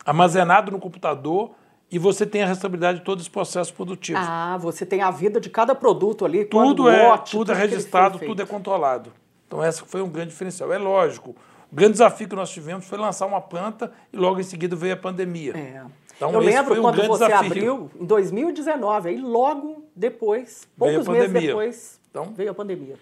B: armazenado no computador e você tem a responsabilidade de todos os processos produtivos.
A: Ah, você tem a vida de cada produto ali,
B: tudo é, lote, tudo, tudo é registrado, tudo é controlado. Então, essa foi um grande diferencial. É lógico, o grande desafio que nós tivemos foi lançar uma planta e logo em seguida veio a pandemia.
A: É. Então, Eu lembro um quando você desafio. abriu, em 2019, aí logo depois, poucos meses depois, então, veio a pandemia.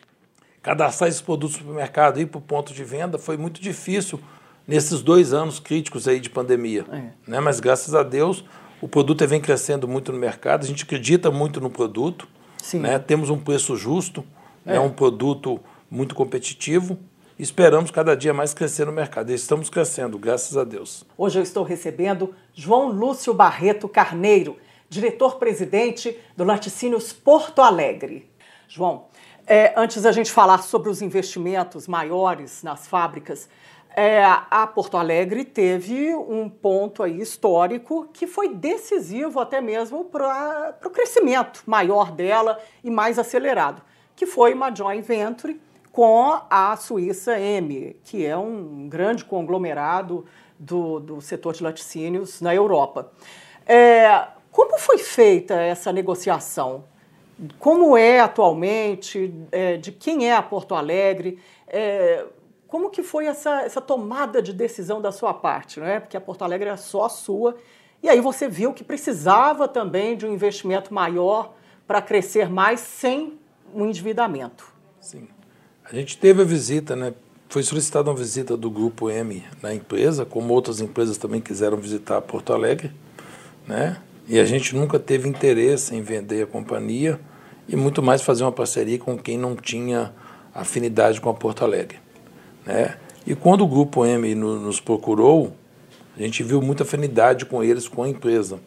B: Cadastrar esses produtos no supermercado e ir para o ponto de venda foi muito difícil nesses dois anos críticos aí de pandemia. É. Né? Mas graças a Deus o produto vem crescendo muito no mercado, a gente acredita muito no produto, né? temos um preço justo, é. é um produto muito competitivo esperamos cada dia mais crescer no mercado. E estamos crescendo, graças a Deus.
A: Hoje eu estou recebendo João Lúcio Barreto Carneiro, diretor-presidente do Laticínios Porto Alegre. João, é, antes da gente falar sobre os investimentos maiores nas fábricas, é, a Porto Alegre teve um ponto aí histórico que foi decisivo até mesmo para o crescimento maior dela e mais acelerado, que foi uma joint venture com a Suíça M, que é um grande conglomerado do, do setor de laticínios na Europa. É, como foi feita essa negociação? Como é atualmente? É, de quem é a Porto Alegre? É, como que foi essa, essa tomada de decisão da sua parte? Não é? Porque a Porto Alegre é só sua. E aí você viu que precisava também de um investimento maior para crescer mais sem um endividamento.
B: Sim. A gente teve a visita, né? Foi solicitada uma visita do Grupo M na empresa, como outras empresas também quiseram visitar Porto Alegre, né? E a gente nunca teve interesse em vender a companhia e muito mais fazer uma parceria com quem não tinha afinidade com a Porto Alegre, né? E quando o Grupo M nos procurou, a gente viu muita afinidade com eles, com a empresa,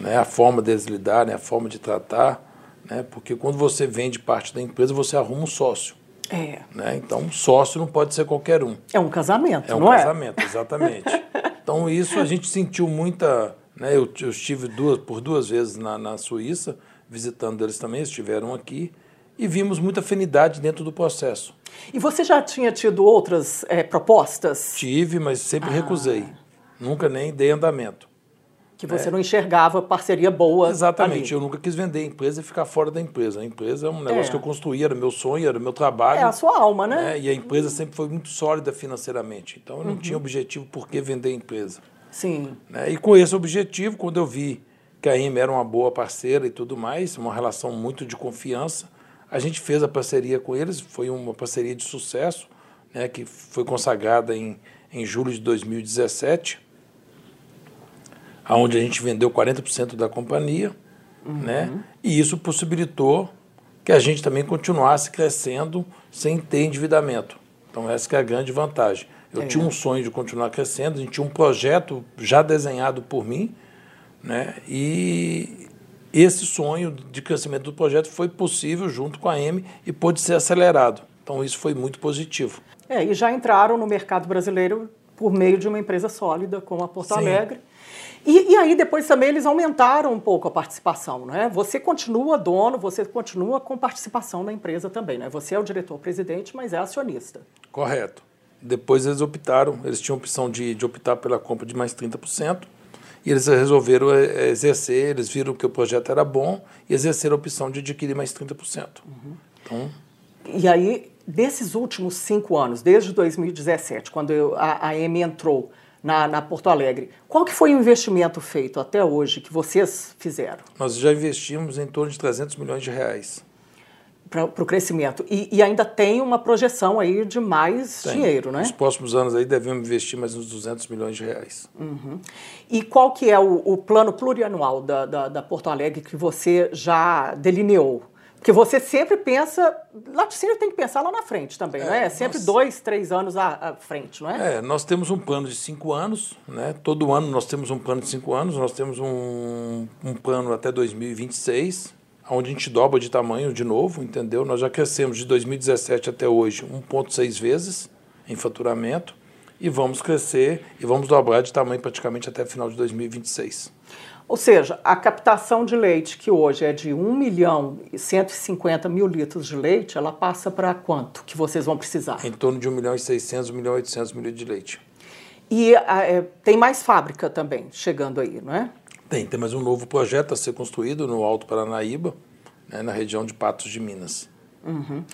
B: né? A forma deles lidarem, a forma de tratar, né? Porque quando você vende parte da empresa, você arruma um sócio.
A: É.
B: Né? Então, sócio não pode ser qualquer um.
A: É um casamento,
B: é um
A: não
B: casamento, é? exatamente. então, isso a gente sentiu muita. Né? Eu, eu estive duas, por duas vezes na, na Suíça, visitando eles também, estiveram aqui, e vimos muita afinidade dentro do processo.
A: E você já tinha tido outras é, propostas?
B: Tive, mas sempre ah. recusei. Nunca nem dei andamento
A: que você é. não enxergava parceria boa.
B: Exatamente.
A: Ali.
B: Eu nunca quis vender a empresa e ficar fora da empresa. A empresa é um negócio é. que eu construí, era meu sonho, era meu trabalho. É
A: a sua alma, né?
B: né? E a empresa sempre foi muito sólida financeiramente. Então eu não uhum. tinha objetivo por que vender a empresa.
A: Sim.
B: Né? E com esse objetivo, quando eu vi que a IM era uma boa parceira e tudo mais, uma relação muito de confiança, a gente fez a parceria com eles. Foi uma parceria de sucesso, né? que foi consagrada em, em julho de 2017 onde a gente vendeu 40% da companhia, uhum. né? E isso possibilitou que a gente também continuasse crescendo sem ter endividamento. Então essa é a grande vantagem. Eu é. tinha um sonho de continuar crescendo, a gente tinha um projeto já desenhado por mim, né? E esse sonho de crescimento do projeto foi possível junto com a M e pôde ser acelerado. Então isso foi muito positivo.
A: É, e já entraram no mercado brasileiro por meio de uma empresa sólida como a Porto Sim. Alegre e, e, aí depois também eles aumentaram um pouco a participação, né? Você continua dono, você continua com participação na empresa também, né? Você é o diretor-presidente, mas é acionista.
B: Correto. Depois eles optaram, eles tinham a opção de, de optar pela compra de mais 30%, e eles resolveram é, é, exercer, eles viram que o projeto era bom e exerceram a opção de adquirir mais 30%. Uhum. Então...
A: E aí, desses últimos cinco anos, desde 2017, quando eu, a, a entrou, na, na, Porto Alegre. Qual que foi o investimento feito até hoje que vocês fizeram?
B: Nós já investimos em torno de 300 milhões de reais.
A: Para o crescimento. E, e, ainda tem uma projeção aí de mais tem. dinheiro, né?
B: Nos próximos anos aí devemos investir mais uns 200 milhões de reais.
A: Uhum. E qual que é o, o plano plurianual da, da, da Porto Alegre que você já delineou? Porque você sempre pensa. Laticínio tem que pensar lá na frente também, é, não é? é sempre nós, dois, três anos à, à, frente, não
B: é? É, nós temos um plano de cinco anos, né? Todo ano nós temos um plano de cinco anos, nós temos um, um plano até 2026, onde a gente dobra de tamanho de novo, entendeu? Nós já crescemos de 2017 até hoje 1,6 vezes em faturamento. e vamos crescer e vamos dobrar de tamanho praticamente até o final de 2026.
A: Ou seja, a captação de leite, que hoje é de 1 milhão e 150 mil litros de leite, ela passa para quanto que vocês vão precisar?
B: Em torno de 1 milhão e 600, 1 milhão e 800 mil litros de leite.
A: E é, tem mais fábrica também chegando aí, não é?
B: Tem, tem mais um novo projeto a ser construído no Alto Paranaíba, né, na região de Patos de Minas.
A: Uhum.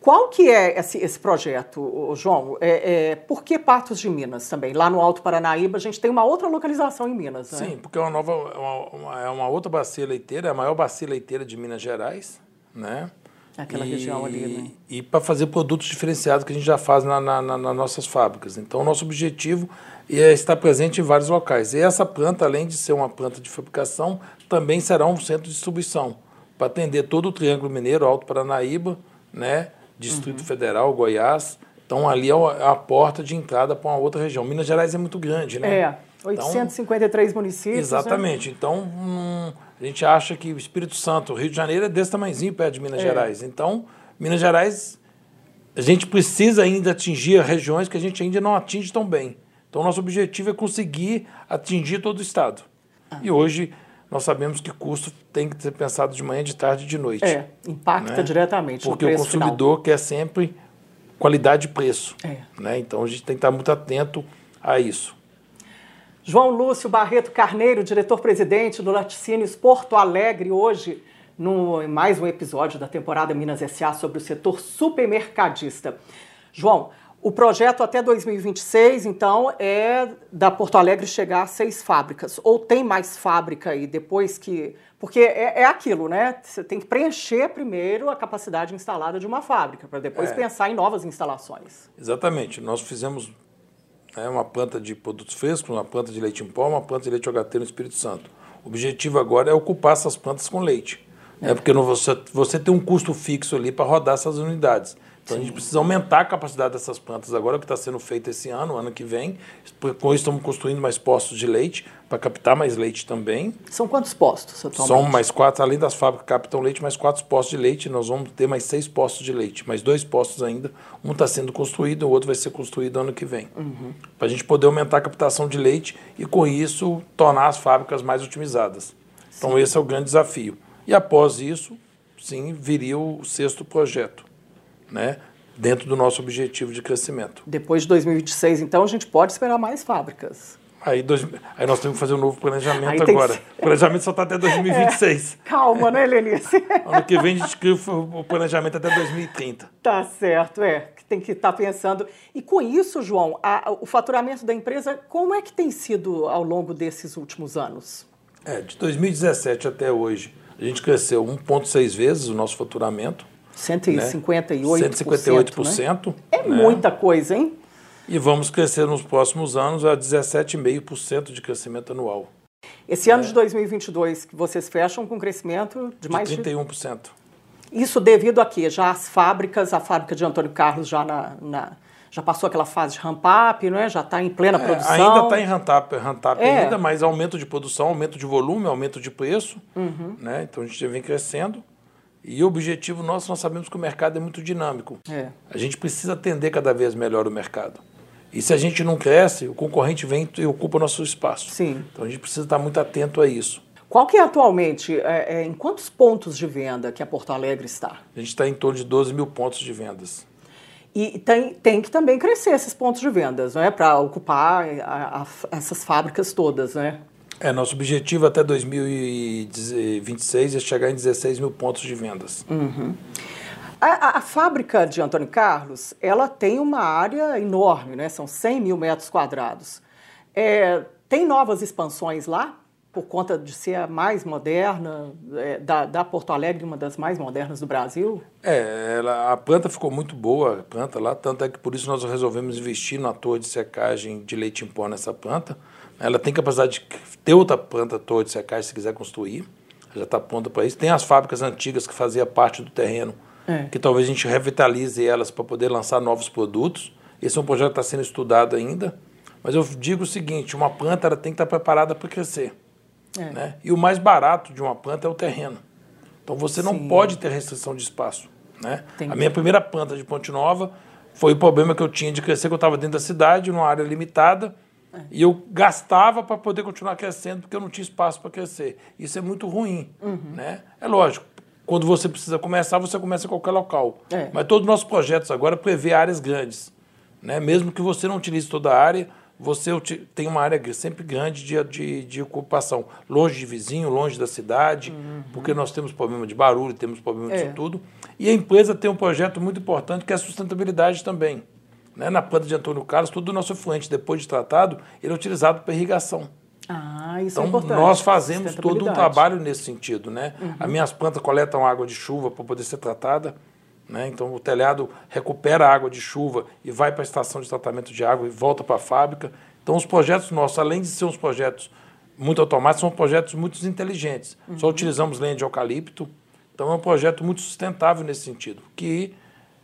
A: Qual que é esse, esse projeto, João? É, é, por que Patos de Minas também? Lá no Alto Paranaíba a gente tem uma outra localização em Minas,
B: né? Sim, porque é uma nova, é uma, uma, é outra bacia leiteira, é a maior bacia leiteira de Minas Gerais, né?
A: Aquela e, região ali, né?
B: E para fazer produtos diferenciados que a gente já faz na, na, na, nas nossas fábricas. Então, o nosso objetivo é estar presente em vários locais. E essa planta, além de ser uma planta de fabricação, também será um centro de distribuição para atender todo o Triângulo Mineiro, Alto Paranaíba, né? Distrito uhum. Federal, Goiás. Então, ali é, é a porta de entrada para uma outra região. Minas Gerais é muito grande, né?
A: É, 853 então, municípios. Né?
B: Exatamente. Né? Então, hum, a gente acha que o Espírito Santo, o Rio de Janeiro é desse tamanhozinho perto de Minas é. Gerais. Então, Minas Gerais, a gente precisa ainda atingir regiões que a gente ainda não atinge tão bem. Então, nosso objetivo é conseguir atingir todo o Estado. Ah. E hoje, nós sabemos que custo tem que ser pensado de manhã, de tarde e de noite.
A: É, impacta né? diretamente
B: Porque o consumidor
A: final.
B: quer sempre qualidade e preço.
A: É.
B: Né? Então a gente tem que estar muito atento a isso.
A: João Lúcio Barreto Carneiro, diretor-presidente do Laticínios Porto Alegre, hoje no mais um episódio da temporada Minas S.A. sobre o setor supermercadista. João, o projeto até 2026, então, é da Porto Alegre chegar a seis fábricas. Ou tem mais fábrica aí depois que. Porque é, é aquilo, né? Você tem que preencher primeiro a capacidade instalada de uma fábrica, para depois é. pensar em novas instalações.
B: Exatamente. Nós fizemos né, uma planta de produtos frescos, uma planta de leite em pó, uma planta de leite OHT no Espírito Santo. O objetivo agora é ocupar essas plantas com leite. É. Porque você, você tem um custo fixo ali para rodar essas unidades. Então Sim. a gente precisa aumentar a capacidade dessas plantas agora, o que está sendo feito esse ano, ano que vem. Com isso estamos construindo mais postos de leite para captar mais leite também.
A: São quantos postos atualmente?
B: São mais quatro, além das fábricas que captam leite, mais quatro postos de leite. Nós vamos ter mais seis postos de leite, mais dois postos ainda. Um está sendo construído, o outro vai ser construído ano que vem. Uhum. Para a gente poder aumentar a captação de leite e, com isso, tornar as fábricas mais otimizadas. Então, esse é o grande desafio. E após isso, sim, viria o sexto projeto né, dentro do nosso objetivo de crescimento.
A: Depois de 2026, então, a gente pode esperar mais fábricas.
B: Aí, dois, aí nós temos que fazer um novo planejamento agora. Que... O planejamento só está até 2026.
A: É, calma, né, Lenice?
B: ano que vem a gente cria o planejamento até 2030.
A: Tá certo, é. Tem que estar tá pensando. E com isso, João, a, o faturamento da empresa, como é que tem sido ao longo desses últimos anos?
B: É, de 2017 até hoje, a gente cresceu 1,6 vezes o nosso faturamento.
A: 158%.
B: Né? 158%.
A: Né? É muita coisa, hein?
B: E vamos crescer nos próximos anos a 17,5% de crescimento anual.
A: Esse ano de 2022, que vocês fecham com crescimento de, de mais
B: 31%.
A: De... Isso devido a quê? Já as fábricas, a fábrica de Antônio Carlos já na, na já passou aquela fase de ramp-up, não é? já está em plena é, produção.
B: Ainda está em ramp-up ramp é. ainda, mas aumento de produção, aumento de volume, aumento de preço. Uhum. Né? Então a gente vem crescendo. E o objetivo nosso, nós sabemos que o mercado é muito dinâmico.
A: É.
B: A gente precisa atender cada vez melhor o mercado. E se a gente não cresce, o concorrente vem e ocupa o nosso espaço.
A: Sim.
B: Então a gente precisa estar muito atento a isso.
A: Qual que é atualmente, é, é, em quantos pontos de venda que a Porto Alegre está?
B: A gente está em torno de 12 mil pontos de vendas.
A: E tem, tem que também crescer esses pontos de vendas, não é? Para ocupar a, a, essas fábricas todas, né?
B: É, nosso objetivo até 2026 é chegar em 16 mil pontos de vendas.
A: Uhum. A, a, a, fábrica de Antônio Carlos, ela tem uma área enorme, né? São 100 mil metros quadrados. É, tem novas expansões lá? Por conta de ser a mais moderna, é, da, da, Porto Alegre, uma das mais modernas do Brasil?
B: É, ela, a planta ficou muito boa, a planta lá, tanto é que por isso nós resolvemos investir na torre de secagem de leite em pó nessa planta. Ela tem capacidade de ter outra planta torre de secagem se quiser construir, já está pronta para isso. Tem as fábricas antigas que faziam parte do terreno, é. que talvez a gente revitalize elas para poder lançar novos produtos. Esse é um projeto que está sendo estudado ainda. Mas eu digo o seguinte: uma planta ela tem que estar tá preparada para crescer. É. Né? E o mais barato de uma planta é o terreno. Então você Sim. não pode ter restrição de espaço. Né? A minha primeira planta de Ponte Nova foi o problema que eu tinha de crescer, que eu estava dentro da cidade, numa área limitada, é. e eu gastava para poder continuar crescendo, porque eu não tinha espaço para crescer. Isso é muito ruim. Uhum. Né? É lógico, quando você precisa começar, você começa em qualquer local. É. Mas todos os nossos projetos agora prevê áreas grandes. Né? Mesmo que você não utilize toda a área, você tem uma área sempre grande de, de, de ocupação, longe de vizinho, longe da cidade, uhum. porque nós temos problema de barulho, temos problema é. disso tudo. E a empresa tem um projeto muito importante que é a sustentabilidade também. Né? Na planta de Antônio Carlos, todo o nosso efluente, depois de tratado, ele é utilizado para irrigação.
A: Ah, isso
B: então,
A: é importante.
B: nós fazemos todo um trabalho nesse sentido. Né? Uhum. As minhas plantas coletam água de chuva para poder ser tratada. Né? Então, o telhado recupera a água de chuva e vai para a estação de tratamento de água e volta para a fábrica. Então, os projetos nossos, além de ser uns projetos muito automáticos, são projetos muito inteligentes. Uhum. Só utilizamos lenha de eucalipto. Então, é um projeto muito sustentável nesse sentido, que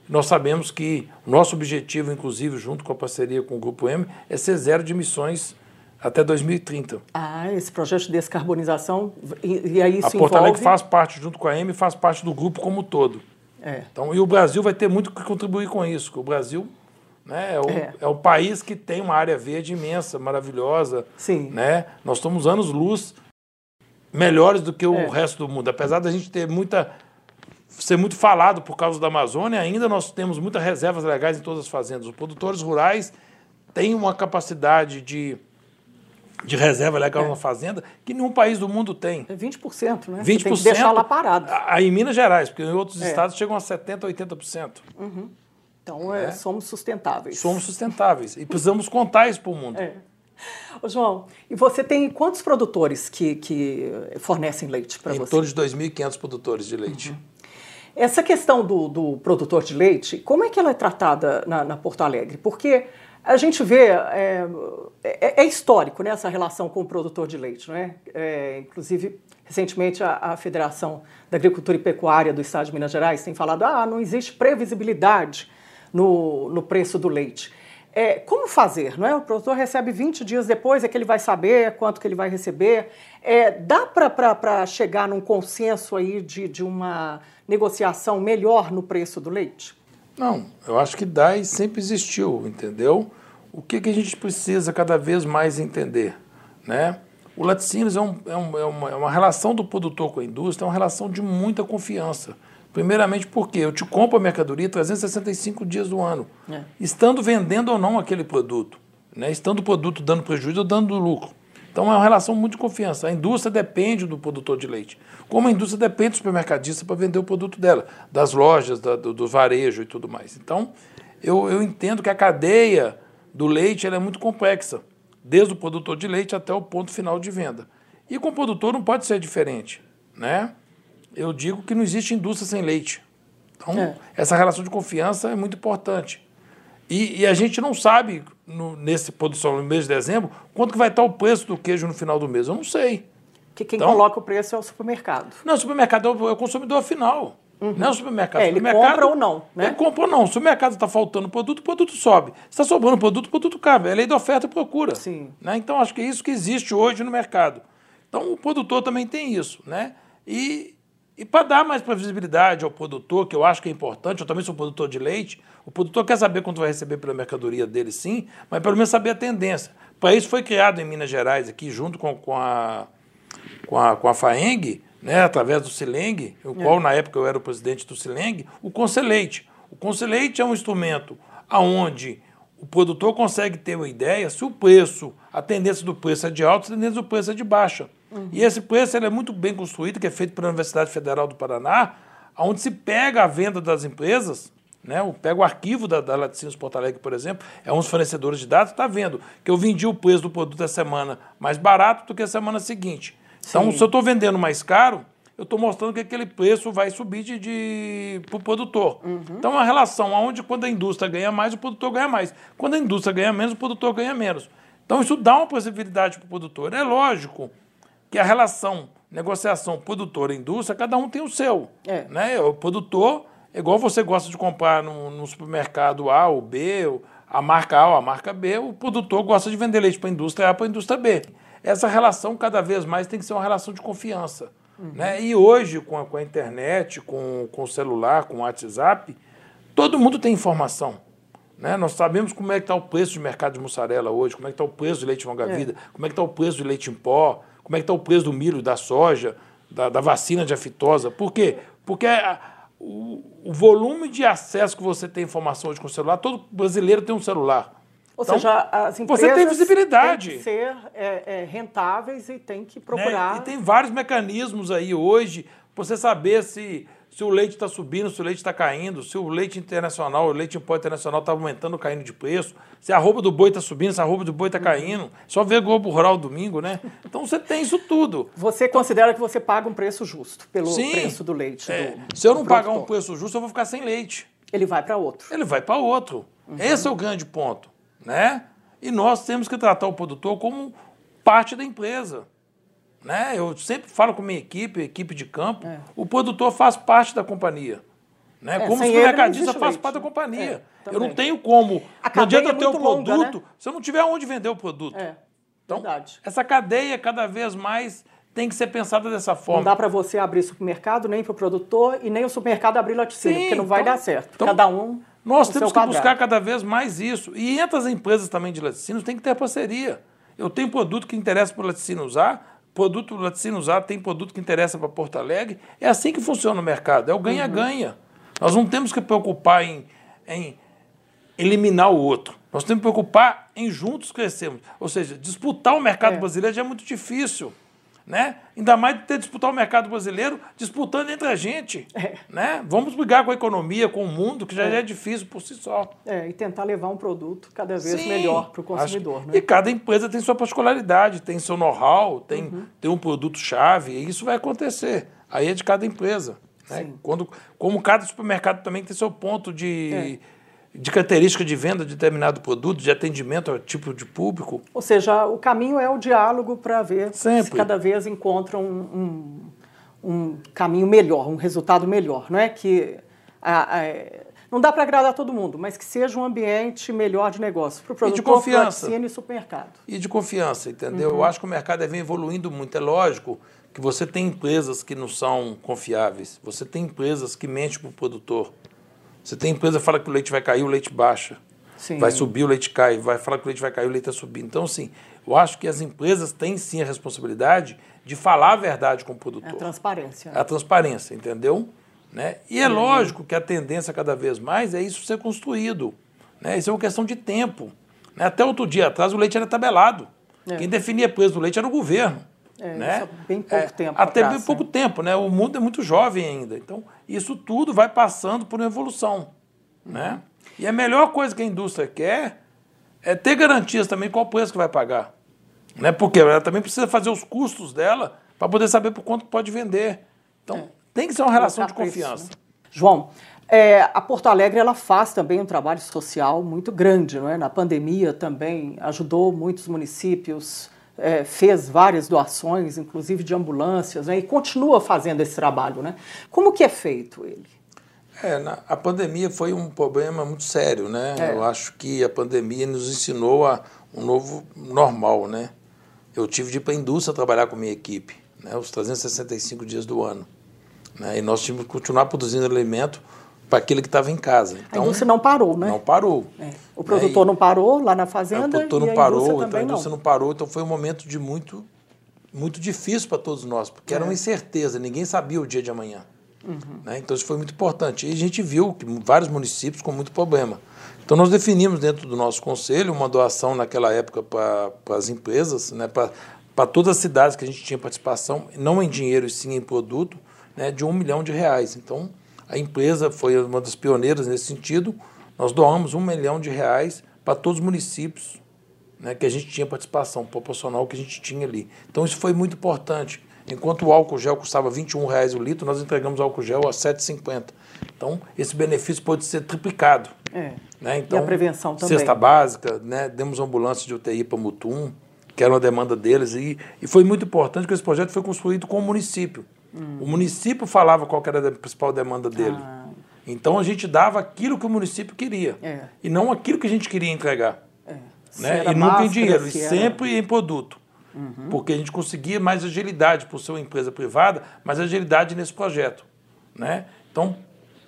B: nós sabemos que o nosso objetivo, inclusive, junto com a parceria com o Grupo M, é ser zero de emissões até 2030.
A: Ah, esse projeto de descarbonização, e, e aí isso
B: A Porto Alegre faz parte, junto com a M, faz parte do grupo como um todo. É. Então, e o Brasil vai ter muito que contribuir com isso. O Brasil né, é, o, é. é o país que tem uma área verde imensa, maravilhosa.
A: Sim.
B: Né? Nós estamos anos-luz melhores do que o é. resto do mundo. Apesar da gente ter muita ser muito falado por causa da Amazônia, ainda nós temos muitas reservas legais em todas as fazendas. Os produtores rurais têm uma capacidade de de reserva legal é. na fazenda, que nenhum país do mundo tem.
A: É 20%, né? 20%.
B: Você
A: tem que deixar lá parado.
B: Aí em Minas Gerais, porque em outros é. estados chegam a 70%, 80%.
A: Uhum. Então, é, é, somos sustentáveis.
B: Somos sustentáveis. E precisamos contar isso para o mundo.
A: É. Ô, João, e você tem quantos produtores que, que fornecem leite para você?
B: Em torno de 2.500 produtores de leite. Uhum.
A: Essa questão do, do, produtor de leite, como é que ela é tratada na, na Porto Alegre? Porque a gente vê, é, é, é, histórico né, essa relação com o produtor de leite. Né? É, inclusive, recentemente, a, a, Federação da Agricultura e Pecuária do Estado de Minas Gerais tem falado ah, não existe previsibilidade no, no preço do leite. É, como fazer? Não é? O produtor recebe 20 dias depois, é que ele vai saber quanto que ele vai receber. É, dá para chegar num consenso aí de, de uma negociação melhor no preço do leite?
B: Não, eu acho que dá e sempre existiu, entendeu? O que, que a gente precisa cada vez mais entender? Né? O laticínios é, um, é, um, é, uma, é uma relação do produtor com a indústria, é uma relação de muita confiança. Primeiramente porque eu te compro a mercadoria 365 dias do ano, é. estando vendendo ou não aquele produto, né? estando o produto dando prejuízo ou dando lucro. Então é uma relação muito de confiança. A indústria depende do produtor de leite, como a indústria depende do supermercadista para vender o produto dela, das lojas, da, do, do, varejo e tudo mais. Então eu, eu entendo que a cadeia do leite é muito complexa, desde o produtor de leite até o ponto final de venda. E com o produtor não pode ser diferente. Né? Eu digo que não existe indústria sem leite. Então, é. essa relação de confiança é muito importante. E, e a gente não sabe, no, nesse produção no mês de dezembro, quanto que vai estar o preço do queijo no final do mês. Eu não sei.
A: Que quem então, coloca o preço é o supermercado.
B: Não, o supermercado é o, é o consumidor final. Uhum. Não é o supermercado. É,
A: ele compra ou não, né?
B: Ele compra ou não. Se o mercado está faltando produto, o produto sobe. Se está sobrando produto, o produto cabe. É lei da oferta e procura.
A: Sim.
B: Né? Então, acho que é isso que existe hoje no mercado. Então, o produtor também tem isso. Né? E, e para dar mais previsibilidade ao produtor, que eu acho que é importante, eu também sou produtor de leite, o produtor quer saber quanto vai receber pela mercadoria dele, sim, mas pelo menos saber a tendência. Para isso foi criado em Minas Gerais, aqui, junto com, com, a, com, a, com a FAENG, né, através do Sileng, o é. qual na época eu era o presidente do Sileng, o Conselheite. O Conselheite é um instrumento aonde o produtor consegue ter uma ideia se o preço, a tendência do preço é de alta, a tendência do preço é de baixa. Uhum. E esse preço ele é muito bem construído, que é feito pela Universidade Federal do Paraná, onde se pega a venda das empresas, né? pega o arquivo da, da Laticínios Porto Alegre, por exemplo, é um dos fornecedores de dados, está vendo que eu vendi o preço do produto da semana mais barato do que a semana seguinte. Então, Sim. se eu estou vendendo mais caro, eu estou mostrando que aquele preço vai subir de, de para o produtor. Uhum. Então, é uma relação onde quando a indústria ganha mais, o produtor ganha mais. Quando a indústria ganha menos, o produtor ganha menos. Então, isso dá uma possibilidade para o produtor. É lógico que a relação negociação produtor-indústria, cada um tem o seu. É. Né? O produtor, igual você gosta de comprar no, no supermercado A ou B, a marca A ou a marca B, o produtor gosta de vender leite para a indústria A para a indústria B. Essa relação, cada vez mais, tem que ser uma relação de confiança. Uhum. Né? E hoje, com a, com a internet, com, com o celular, com o WhatsApp, todo mundo tem informação. Né? Nós sabemos como é que está o preço de mercado de mussarela hoje, como é que está o preço de leite longa-vida, é. como é que está o preço de leite em pó, como é que está o preço do milho, da soja, da, da vacina de aftosa. Por quê? Porque a, o, o, volume de acesso que você tem informação hoje com o celular, todo brasileiro tem um celular.
A: Ou então, seja, as empresas
B: você tem visibilidade.
A: Tem que ser é, é, rentáveis e tem que procurar.
B: Né? E tem vários mecanismos aí hoje para você saber se se o leite está subindo, se o leite está caindo, se o leite internacional, o leite em pó internacional está aumentando, caindo de preço, se a roupa do boi está subindo, se a roupa do boi está caindo. Só ver Globo Rural domingo, né? Então você tem isso tudo.
A: Você considera que você paga um preço justo pelo Sim, preço do leite?
B: É.
A: Do,
B: se eu não pagar um preço justo, eu vou ficar sem leite.
A: Ele vai para outro.
B: Ele vai para outro. Uhum. Esse é o grande ponto, né? E nós temos que tratar o produtor como parte da empresa. Né? Eu sempre falo com minha equipe, equipe de campo, é. o produtor faz parte da companhia. Né? É, como o supermercadista faz parte da companhia. É, eu não tenho como. não adianta eu ter o produto longa, né? se eu não tiver onde vender o produto. É, então, verdade. essa cadeia cada vez mais tem que ser pensada dessa forma.
A: Não dá para você abrir supermercado, nem para o produtor, e nem o supermercado abrir laticínio, porque não vai então, dar certo. Então, cada um.
B: Nós temos que quadrado. buscar cada vez mais isso. E entre as empresas também de laticínios tem que ter parceria. Eu tenho produto que interessa para o laticínio usar, produto laticínio usado tem produto que interessa para Porto Alegre. É assim que funciona o mercado, é o ganha-ganha. Uhum. Nós não temos que preocupar em, em eliminar o outro. Nós temos que preocupar em juntos crescermos. Ou seja, disputar o mercado é. brasileiro já é muito difícil né? Ainda mais de ter disputar o mercado brasileiro disputando entre a gente, é. né? Vamos brigar com a economia, com o mundo, que já é, é difícil por si só.
A: É, e tentar levar um produto cada vez Sim, melhor para o consumidor, acho... né?
B: E cada empresa tem sua particularidade, tem seu know-how, tem, uhum. tem um produto-chave, e isso vai acontecer. Aí é de cada empresa. Né? Quando, como cada supermercado também tem seu ponto de é de característica de venda de determinado produto, de atendimento ao tipo de público.
A: Ou seja, o caminho é o diálogo para ver Sempre. se cada vez encontram um, um, um, caminho melhor, um resultado melhor. Não é que a, a, não dá para agradar todo mundo, mas que seja um ambiente melhor de negócio para o produtor, e de confiança. e supermercado.
B: E de confiança, entendeu? Uhum. Eu acho que o mercado vem evoluindo muito. É lógico que você tem empresas que não são confiáveis, você tem empresas que mentem para o produtor. Você tem empresa que fala que o leite vai cair, o leite baixa. Sim. Vai subir, o leite cai. Vai falar que o leite vai cair, o leite está subindo. Então, assim, eu acho que as empresas têm sim a responsabilidade de falar a verdade com o produtor. É a
A: transparência.
B: É a transparência, entendeu? Né? E é lógico que a tendência cada vez mais é isso ser construído. Né? Isso é uma questão de tempo. Né? Até outro dia atrás o leite era tabelado. É. Quem definia preço do leite era o governo.
A: É, né? bem pouco é, tempo.
B: Até bem pouco tempo, né? O mundo é muito jovem ainda. Então, isso tudo vai passando por uma evolução. Né? E a melhor coisa que a indústria quer é ter garantias também qual o preço que vai pagar. Né? Porque ela também precisa fazer os custos dela para poder saber por quanto pode vender. Então, é. tem que ser uma relação de confiança. Né?
A: João, é, a Porto Alegre ela faz também um trabalho social muito grande, não é? Na pandemia também ajudou muitos municípios é, fez várias doações, inclusive de ambulâncias, né, e continua fazendo esse trabalho. Né? Como que é feito ele?
B: É, na, a pandemia foi um problema muito sério, né? É. Eu acho que a pandemia nos ensinou a um novo normal, né? Eu tive de ir para a indústria trabalhar com minha equipe, né? Os 365 dias do ano. Né? E nós tínhamos que continuar produzindo alimento para aquele que estava em casa.
A: Então, a indústria não parou, né?
B: Não parou.
A: É. O produtor não parou lá na fazenda.
B: o produtor não parou, então a indústria não. não. parou. Então foi um momento de muito, muito difícil para todos nós, porque é. era uma incerteza, ninguém sabia o dia de amanhã. Uhum. Né? Então isso foi muito importante. E a gente viu que vários municípios com muito problema. Então nós definimos dentro do nosso conselho uma doação naquela época para as empresas, né? para todas as cidades que a gente tinha participação, não em dinheiro e sim em produto, né? de um milhão de reais. Então a empresa foi uma das pioneiras nesse sentido. Nós doamos um milhão de reais para todos os municípios né, que a gente tinha participação proporcional que a gente tinha ali. Então isso foi muito importante. Enquanto o álcool gel custava R$ reais o litro, nós entregamos álcool gel a R$ 7,50. Então, esse benefício pode ser triplicado.
A: É. Né? Então, e a prevenção também.
B: Cesta básica, né? demos ambulância de UTI para Mutum, que era uma demanda deles. E, e foi muito importante que esse projeto foi construído com o município. Hum. O município falava qual era a principal demanda dele. Ah. Então a gente dava aquilo que o município queria. É. E não aquilo que a gente queria entregar. É. Né? E nunca em dinheiro, e sempre em produto. Uhum. Porque a gente conseguia mais agilidade por ser uma empresa privada, mais agilidade nesse projeto. Né? Então,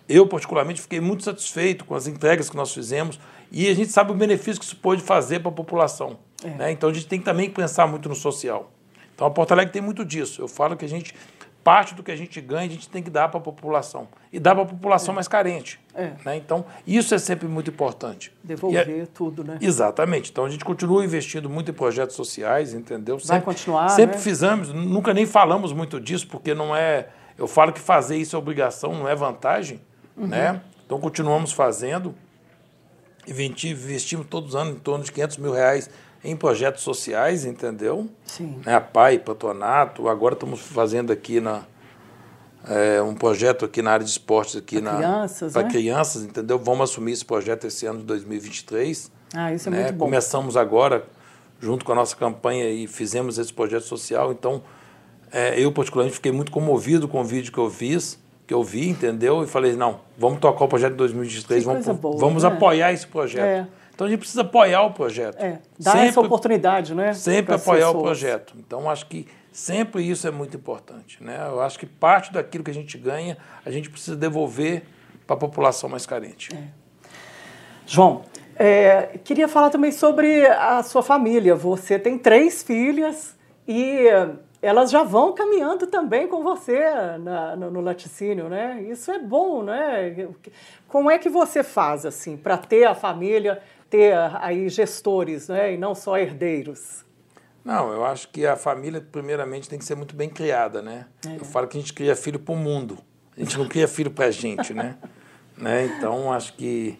B: eu, particularmente, fiquei muito satisfeito com as entregas que nós fizemos e a gente sabe o benefício que isso pode fazer para a população. É. Né? Então a gente tem também que pensar muito no social. Então a Porto Alegre tem muito disso. Eu falo que a gente parte do que a gente ganha, a gente tem que dar para a população. E dar para a população é. mais carente. É. Né? Então, isso é sempre muito importante.
A: Devolver é... tudo, né?
B: Exatamente. Então, a gente continua investindo muito em projetos sociais, entendeu?
A: Vai sempre, continuar,
B: Sempre
A: né?
B: fizemos, nunca nem falamos muito disso, porque não é... Eu falo que fazer isso é obrigação, não é vantagem, uhum. né? Então, continuamos fazendo. Investimos todos os anos em torno de 500 mil reais em projetos sociais, entendeu?
A: Sim.
B: Né, a PAI, Patronato, agora estamos fazendo aqui na, é, um projeto aqui na área de esportes aqui
A: para crianças,
B: para
A: né?
B: crianças, entendeu? Vamos assumir esse projeto esse ano de 2023.
A: Ah, isso é né? muito bom.
B: Começamos agora junto com a nossa campanha e fizemos esse projeto social. Então, é, eu particularmente fiquei muito comovido com o vídeo que eu fiz, que eu vi, entendeu? E falei, não, vamos tocar o projeto de 2023, que vamos, boa, vamos né? apoiar esse projeto. É. Então a gente precisa apoiar o projeto.
A: É, dar sempre, essa oportunidade, né?
B: Sempre apoiar o projeto. Então acho que sempre isso é muito importante. Né? Eu acho que parte daquilo que a gente ganha, a gente precisa devolver para a população mais carente. É.
A: João, é, queria falar também sobre a sua família. Você tem três filhas e elas já vão caminhando também com você na, no, no, laticínio, né? Isso é bom, né? Como é que você faz assim para ter a família ter aí gestores, né, e não só herdeiros?
B: Não, eu acho que a família, primeiramente, tem que ser muito bem criada, né? É. Eu falo que a gente cria filho para o mundo, a gente não cria filho para a gente, né? né? Então, acho que,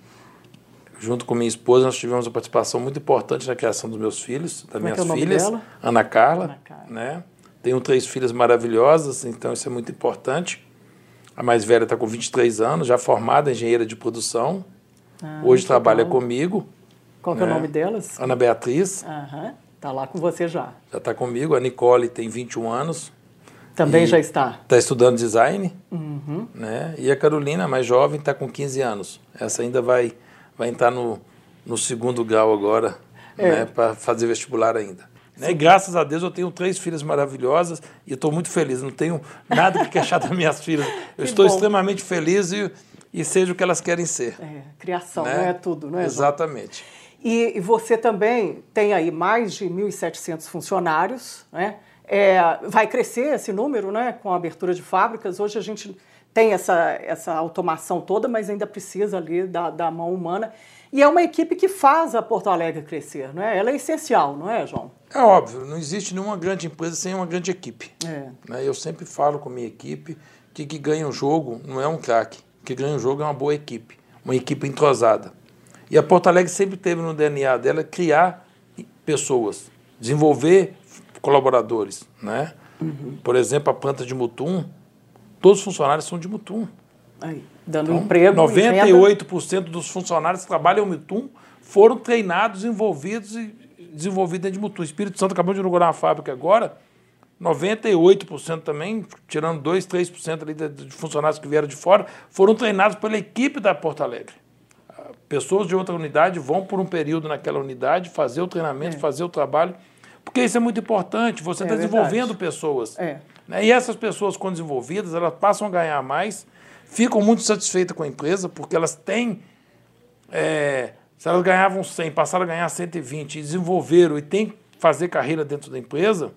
B: junto com minha esposa, nós tivemos uma participação muito importante na criação dos meus filhos, das Como minhas é filhas, Ana Carla, Ana Carla, né? Tenho três filhas maravilhosas, então isso é muito importante. A mais velha está com 23 anos, já formada engenheira de produção. Ah, Hoje trabalha bom. comigo.
A: Qual né? é o né? nome delas?
B: Ana Beatriz.
A: Aham. Está lá com você já.
B: Já está comigo. A Nicole tem 21 anos.
A: Também já está.
B: Está estudando design.
A: Uhum.
B: Né? E a Carolina, mais jovem, está com 15 anos. Essa ainda vai, vai entrar no, no segundo grau agora, é. né? para fazer vestibular ainda. Né? E graças a Deus eu tenho três filhas maravilhosas e estou muito feliz. Não tenho nada que queixar das minhas filhas. Eu estou bom. extremamente feliz e, e seja o que elas querem ser.
A: É, criação, né? não é tudo, não é?
B: Exatamente.
A: João? E, e você também tem aí mais de 1.700 funcionários, né? É, vai crescer esse número né, com a abertura de fábricas. Hoje a gente tem essa, essa automação toda, mas ainda precisa ali da, da mão humana. E é uma equipe que faz a Porto Alegre crescer, não é? Ela é essencial, não é, João?
B: É óbvio, não existe nenhuma grande empresa sem uma grande equipe.
A: É.
B: Né? Eu sempre falo com a minha equipe que que ganha um jogo não é um craque, que ganha um jogo é uma boa equipe, uma equipe entrosada. E a Porto Alegre sempre teve no DNA dela criar pessoas, desenvolver colaboradores. Né? Uhum. Por exemplo, a planta de Mutum, todos os funcionários são de Mutum.
A: Aí, dando então, emprego.
B: 98% dos funcionários que trabalham em Mutum foram treinados, envolvidos e desenvolvidos dentro de Mutum. O Espírito Santo acabou de inaugurar uma fábrica agora, 98% também, tirando 2, 3% ali de funcionários que vieram de fora, foram treinados pela equipe da Porto Alegre pessoas de outra unidade vão por um período naquela unidade fazer o treinamento, é. fazer o trabalho, porque isso é muito importante. Você está é desenvolvendo pessoas.
A: É.
B: Né? E essas pessoas, quando desenvolvidas, elas passam a ganhar mais, ficam muito satisfeitas com a empresa, porque elas têm. É, se elas ganhavam 100, passaram a ganhar 120 e desenvolveram e têm que fazer carreira dentro da empresa.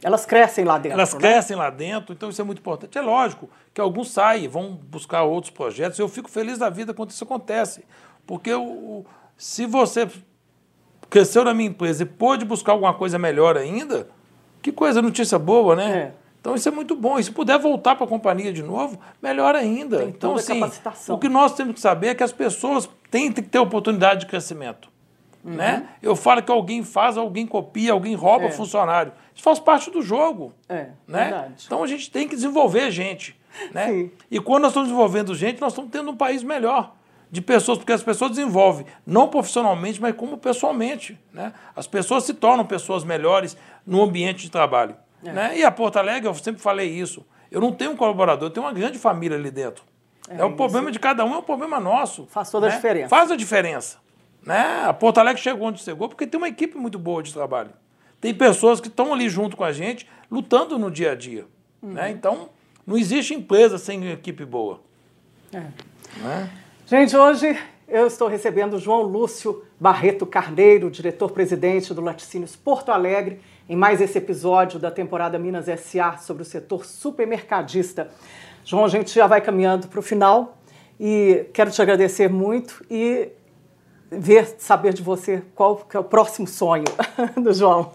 A: Elas crescem lá dentro.
B: Elas
A: né?
B: crescem lá dentro, então isso é muito importante. É lógico que alguns saem, vão buscar outros projetos. Eu fico feliz da vida quando isso acontece. Porque o, se você cresceu na minha empresa e pôde buscar alguma coisa melhor ainda, que coisa, notícia boa, né?
A: É.
B: Então isso é muito bom. E se puder voltar para a companhia de novo, melhor ainda.
A: Tem
B: então,
A: assim,
B: o que nós temos que saber é que as pessoas têm que ter oportunidade de crescimento. Uhum. Né? Eu falo que alguém faz, alguém copia, alguém rouba é. funcionário. Isso faz parte do jogo.
A: É,
B: né?
A: Verdade.
B: Então a gente tem que desenvolver gente. Né? E quando nós estamos desenvolvendo gente, nós estamos tendo um país melhor de pessoas, porque as pessoas desenvolvem, não profissionalmente, mas como pessoalmente. Né? As pessoas se tornam pessoas melhores no ambiente de trabalho. É. Né? E a Porto Alegre, eu sempre falei isso, eu não tenho um colaborador, eu tenho uma grande família ali dentro. É, é o problema de cada um, é o problema nosso.
A: Faz toda
B: né?
A: a diferença.
B: Faz a diferença. Né? A Porto Alegre chegou onde chegou porque tem uma equipe muito boa de trabalho. Tem pessoas que estão ali junto com a gente, lutando no dia a dia. Uhum. Né? Então, não existe empresa sem equipe boa.
A: É.
B: Né?
A: Gente, hoje eu estou recebendo o João Lúcio Barreto Carneiro, diretor-presidente do Laticínios Porto Alegre, em mais esse episódio da temporada Minas SA sobre o setor supermercadista. João, a gente já vai caminhando para o final e quero te agradecer muito e ver, saber de você qual é o próximo sonho do João.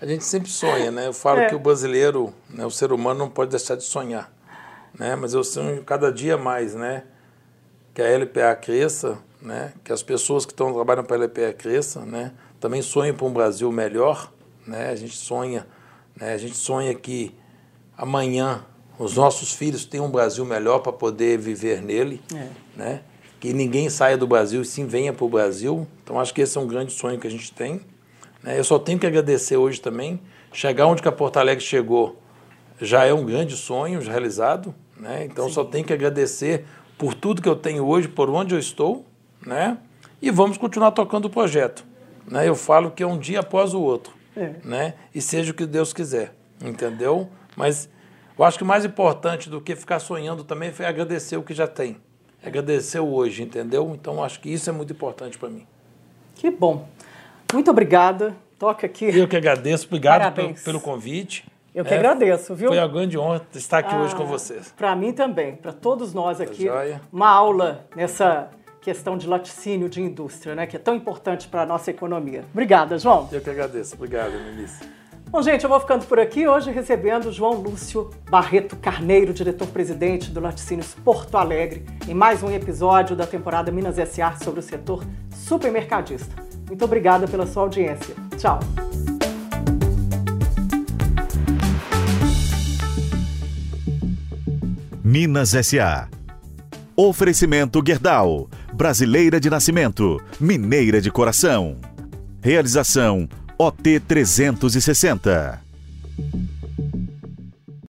B: A gente sempre sonha, né? Eu falo é. que o brasileiro, né, o ser humano não pode deixar de sonhar, né? Mas eu sonho cada dia mais, né? Que a LPA cresça, né? que as pessoas que estão trabalhando para a LPA cresçam, né? também sonhem para um Brasil melhor. Né? A gente sonha, né? a gente sonha que amanhã os nossos filhos tenham um Brasil melhor para poder viver nele, é. né? que ninguém saia do Brasil e sim venha para o Brasil. Então acho que esse é um grande sonho que a gente tem. Né? Eu só tenho que agradecer hoje também. Chegar onde que a Porto Alegre chegou já é um grande sonho realizado. Né? Então sim. só tenho que agradecer por tudo que eu tenho hoje, por onde eu estou, né? E vamos continuar tocando o projeto. Né? Eu falo que é um dia após o outro, é. né? E seja o que Deus quiser, entendeu? Mas eu acho que mais importante do que ficar sonhando também foi agradecer o que já tem. Agradecer hoje, entendeu? Então acho que isso é muito importante para mim.
A: Que bom. Muito obrigada. Toca aqui.
B: Eu que agradeço. Obrigado pelo, pelo convite.
A: Eu que é, agradeço, viu?
B: Foi a grande honra estar aqui ah, hoje com ah, vocês.
A: Para mim também, para todos nós aqui. Uma aula nessa questão de laticínio de indústria, né, que é tão importante para a nossa economia. Obrigada, João.
B: Eu que agradeço. Obrigado, Melissa.
A: Bom, gente, eu vou ficando por aqui hoje recebendo João Lúcio Barreto Carneiro, diretor-presidente do Laticínios Porto Alegre, em mais um episódio da temporada Minas S.A. sobre o setor supermercadista. Muito obrigada pela sua audiência. Tchau.
C: Minas S.A. Oferecimento Gerdau, brasileira de nascimento, mineira de coração. Realização OT 360.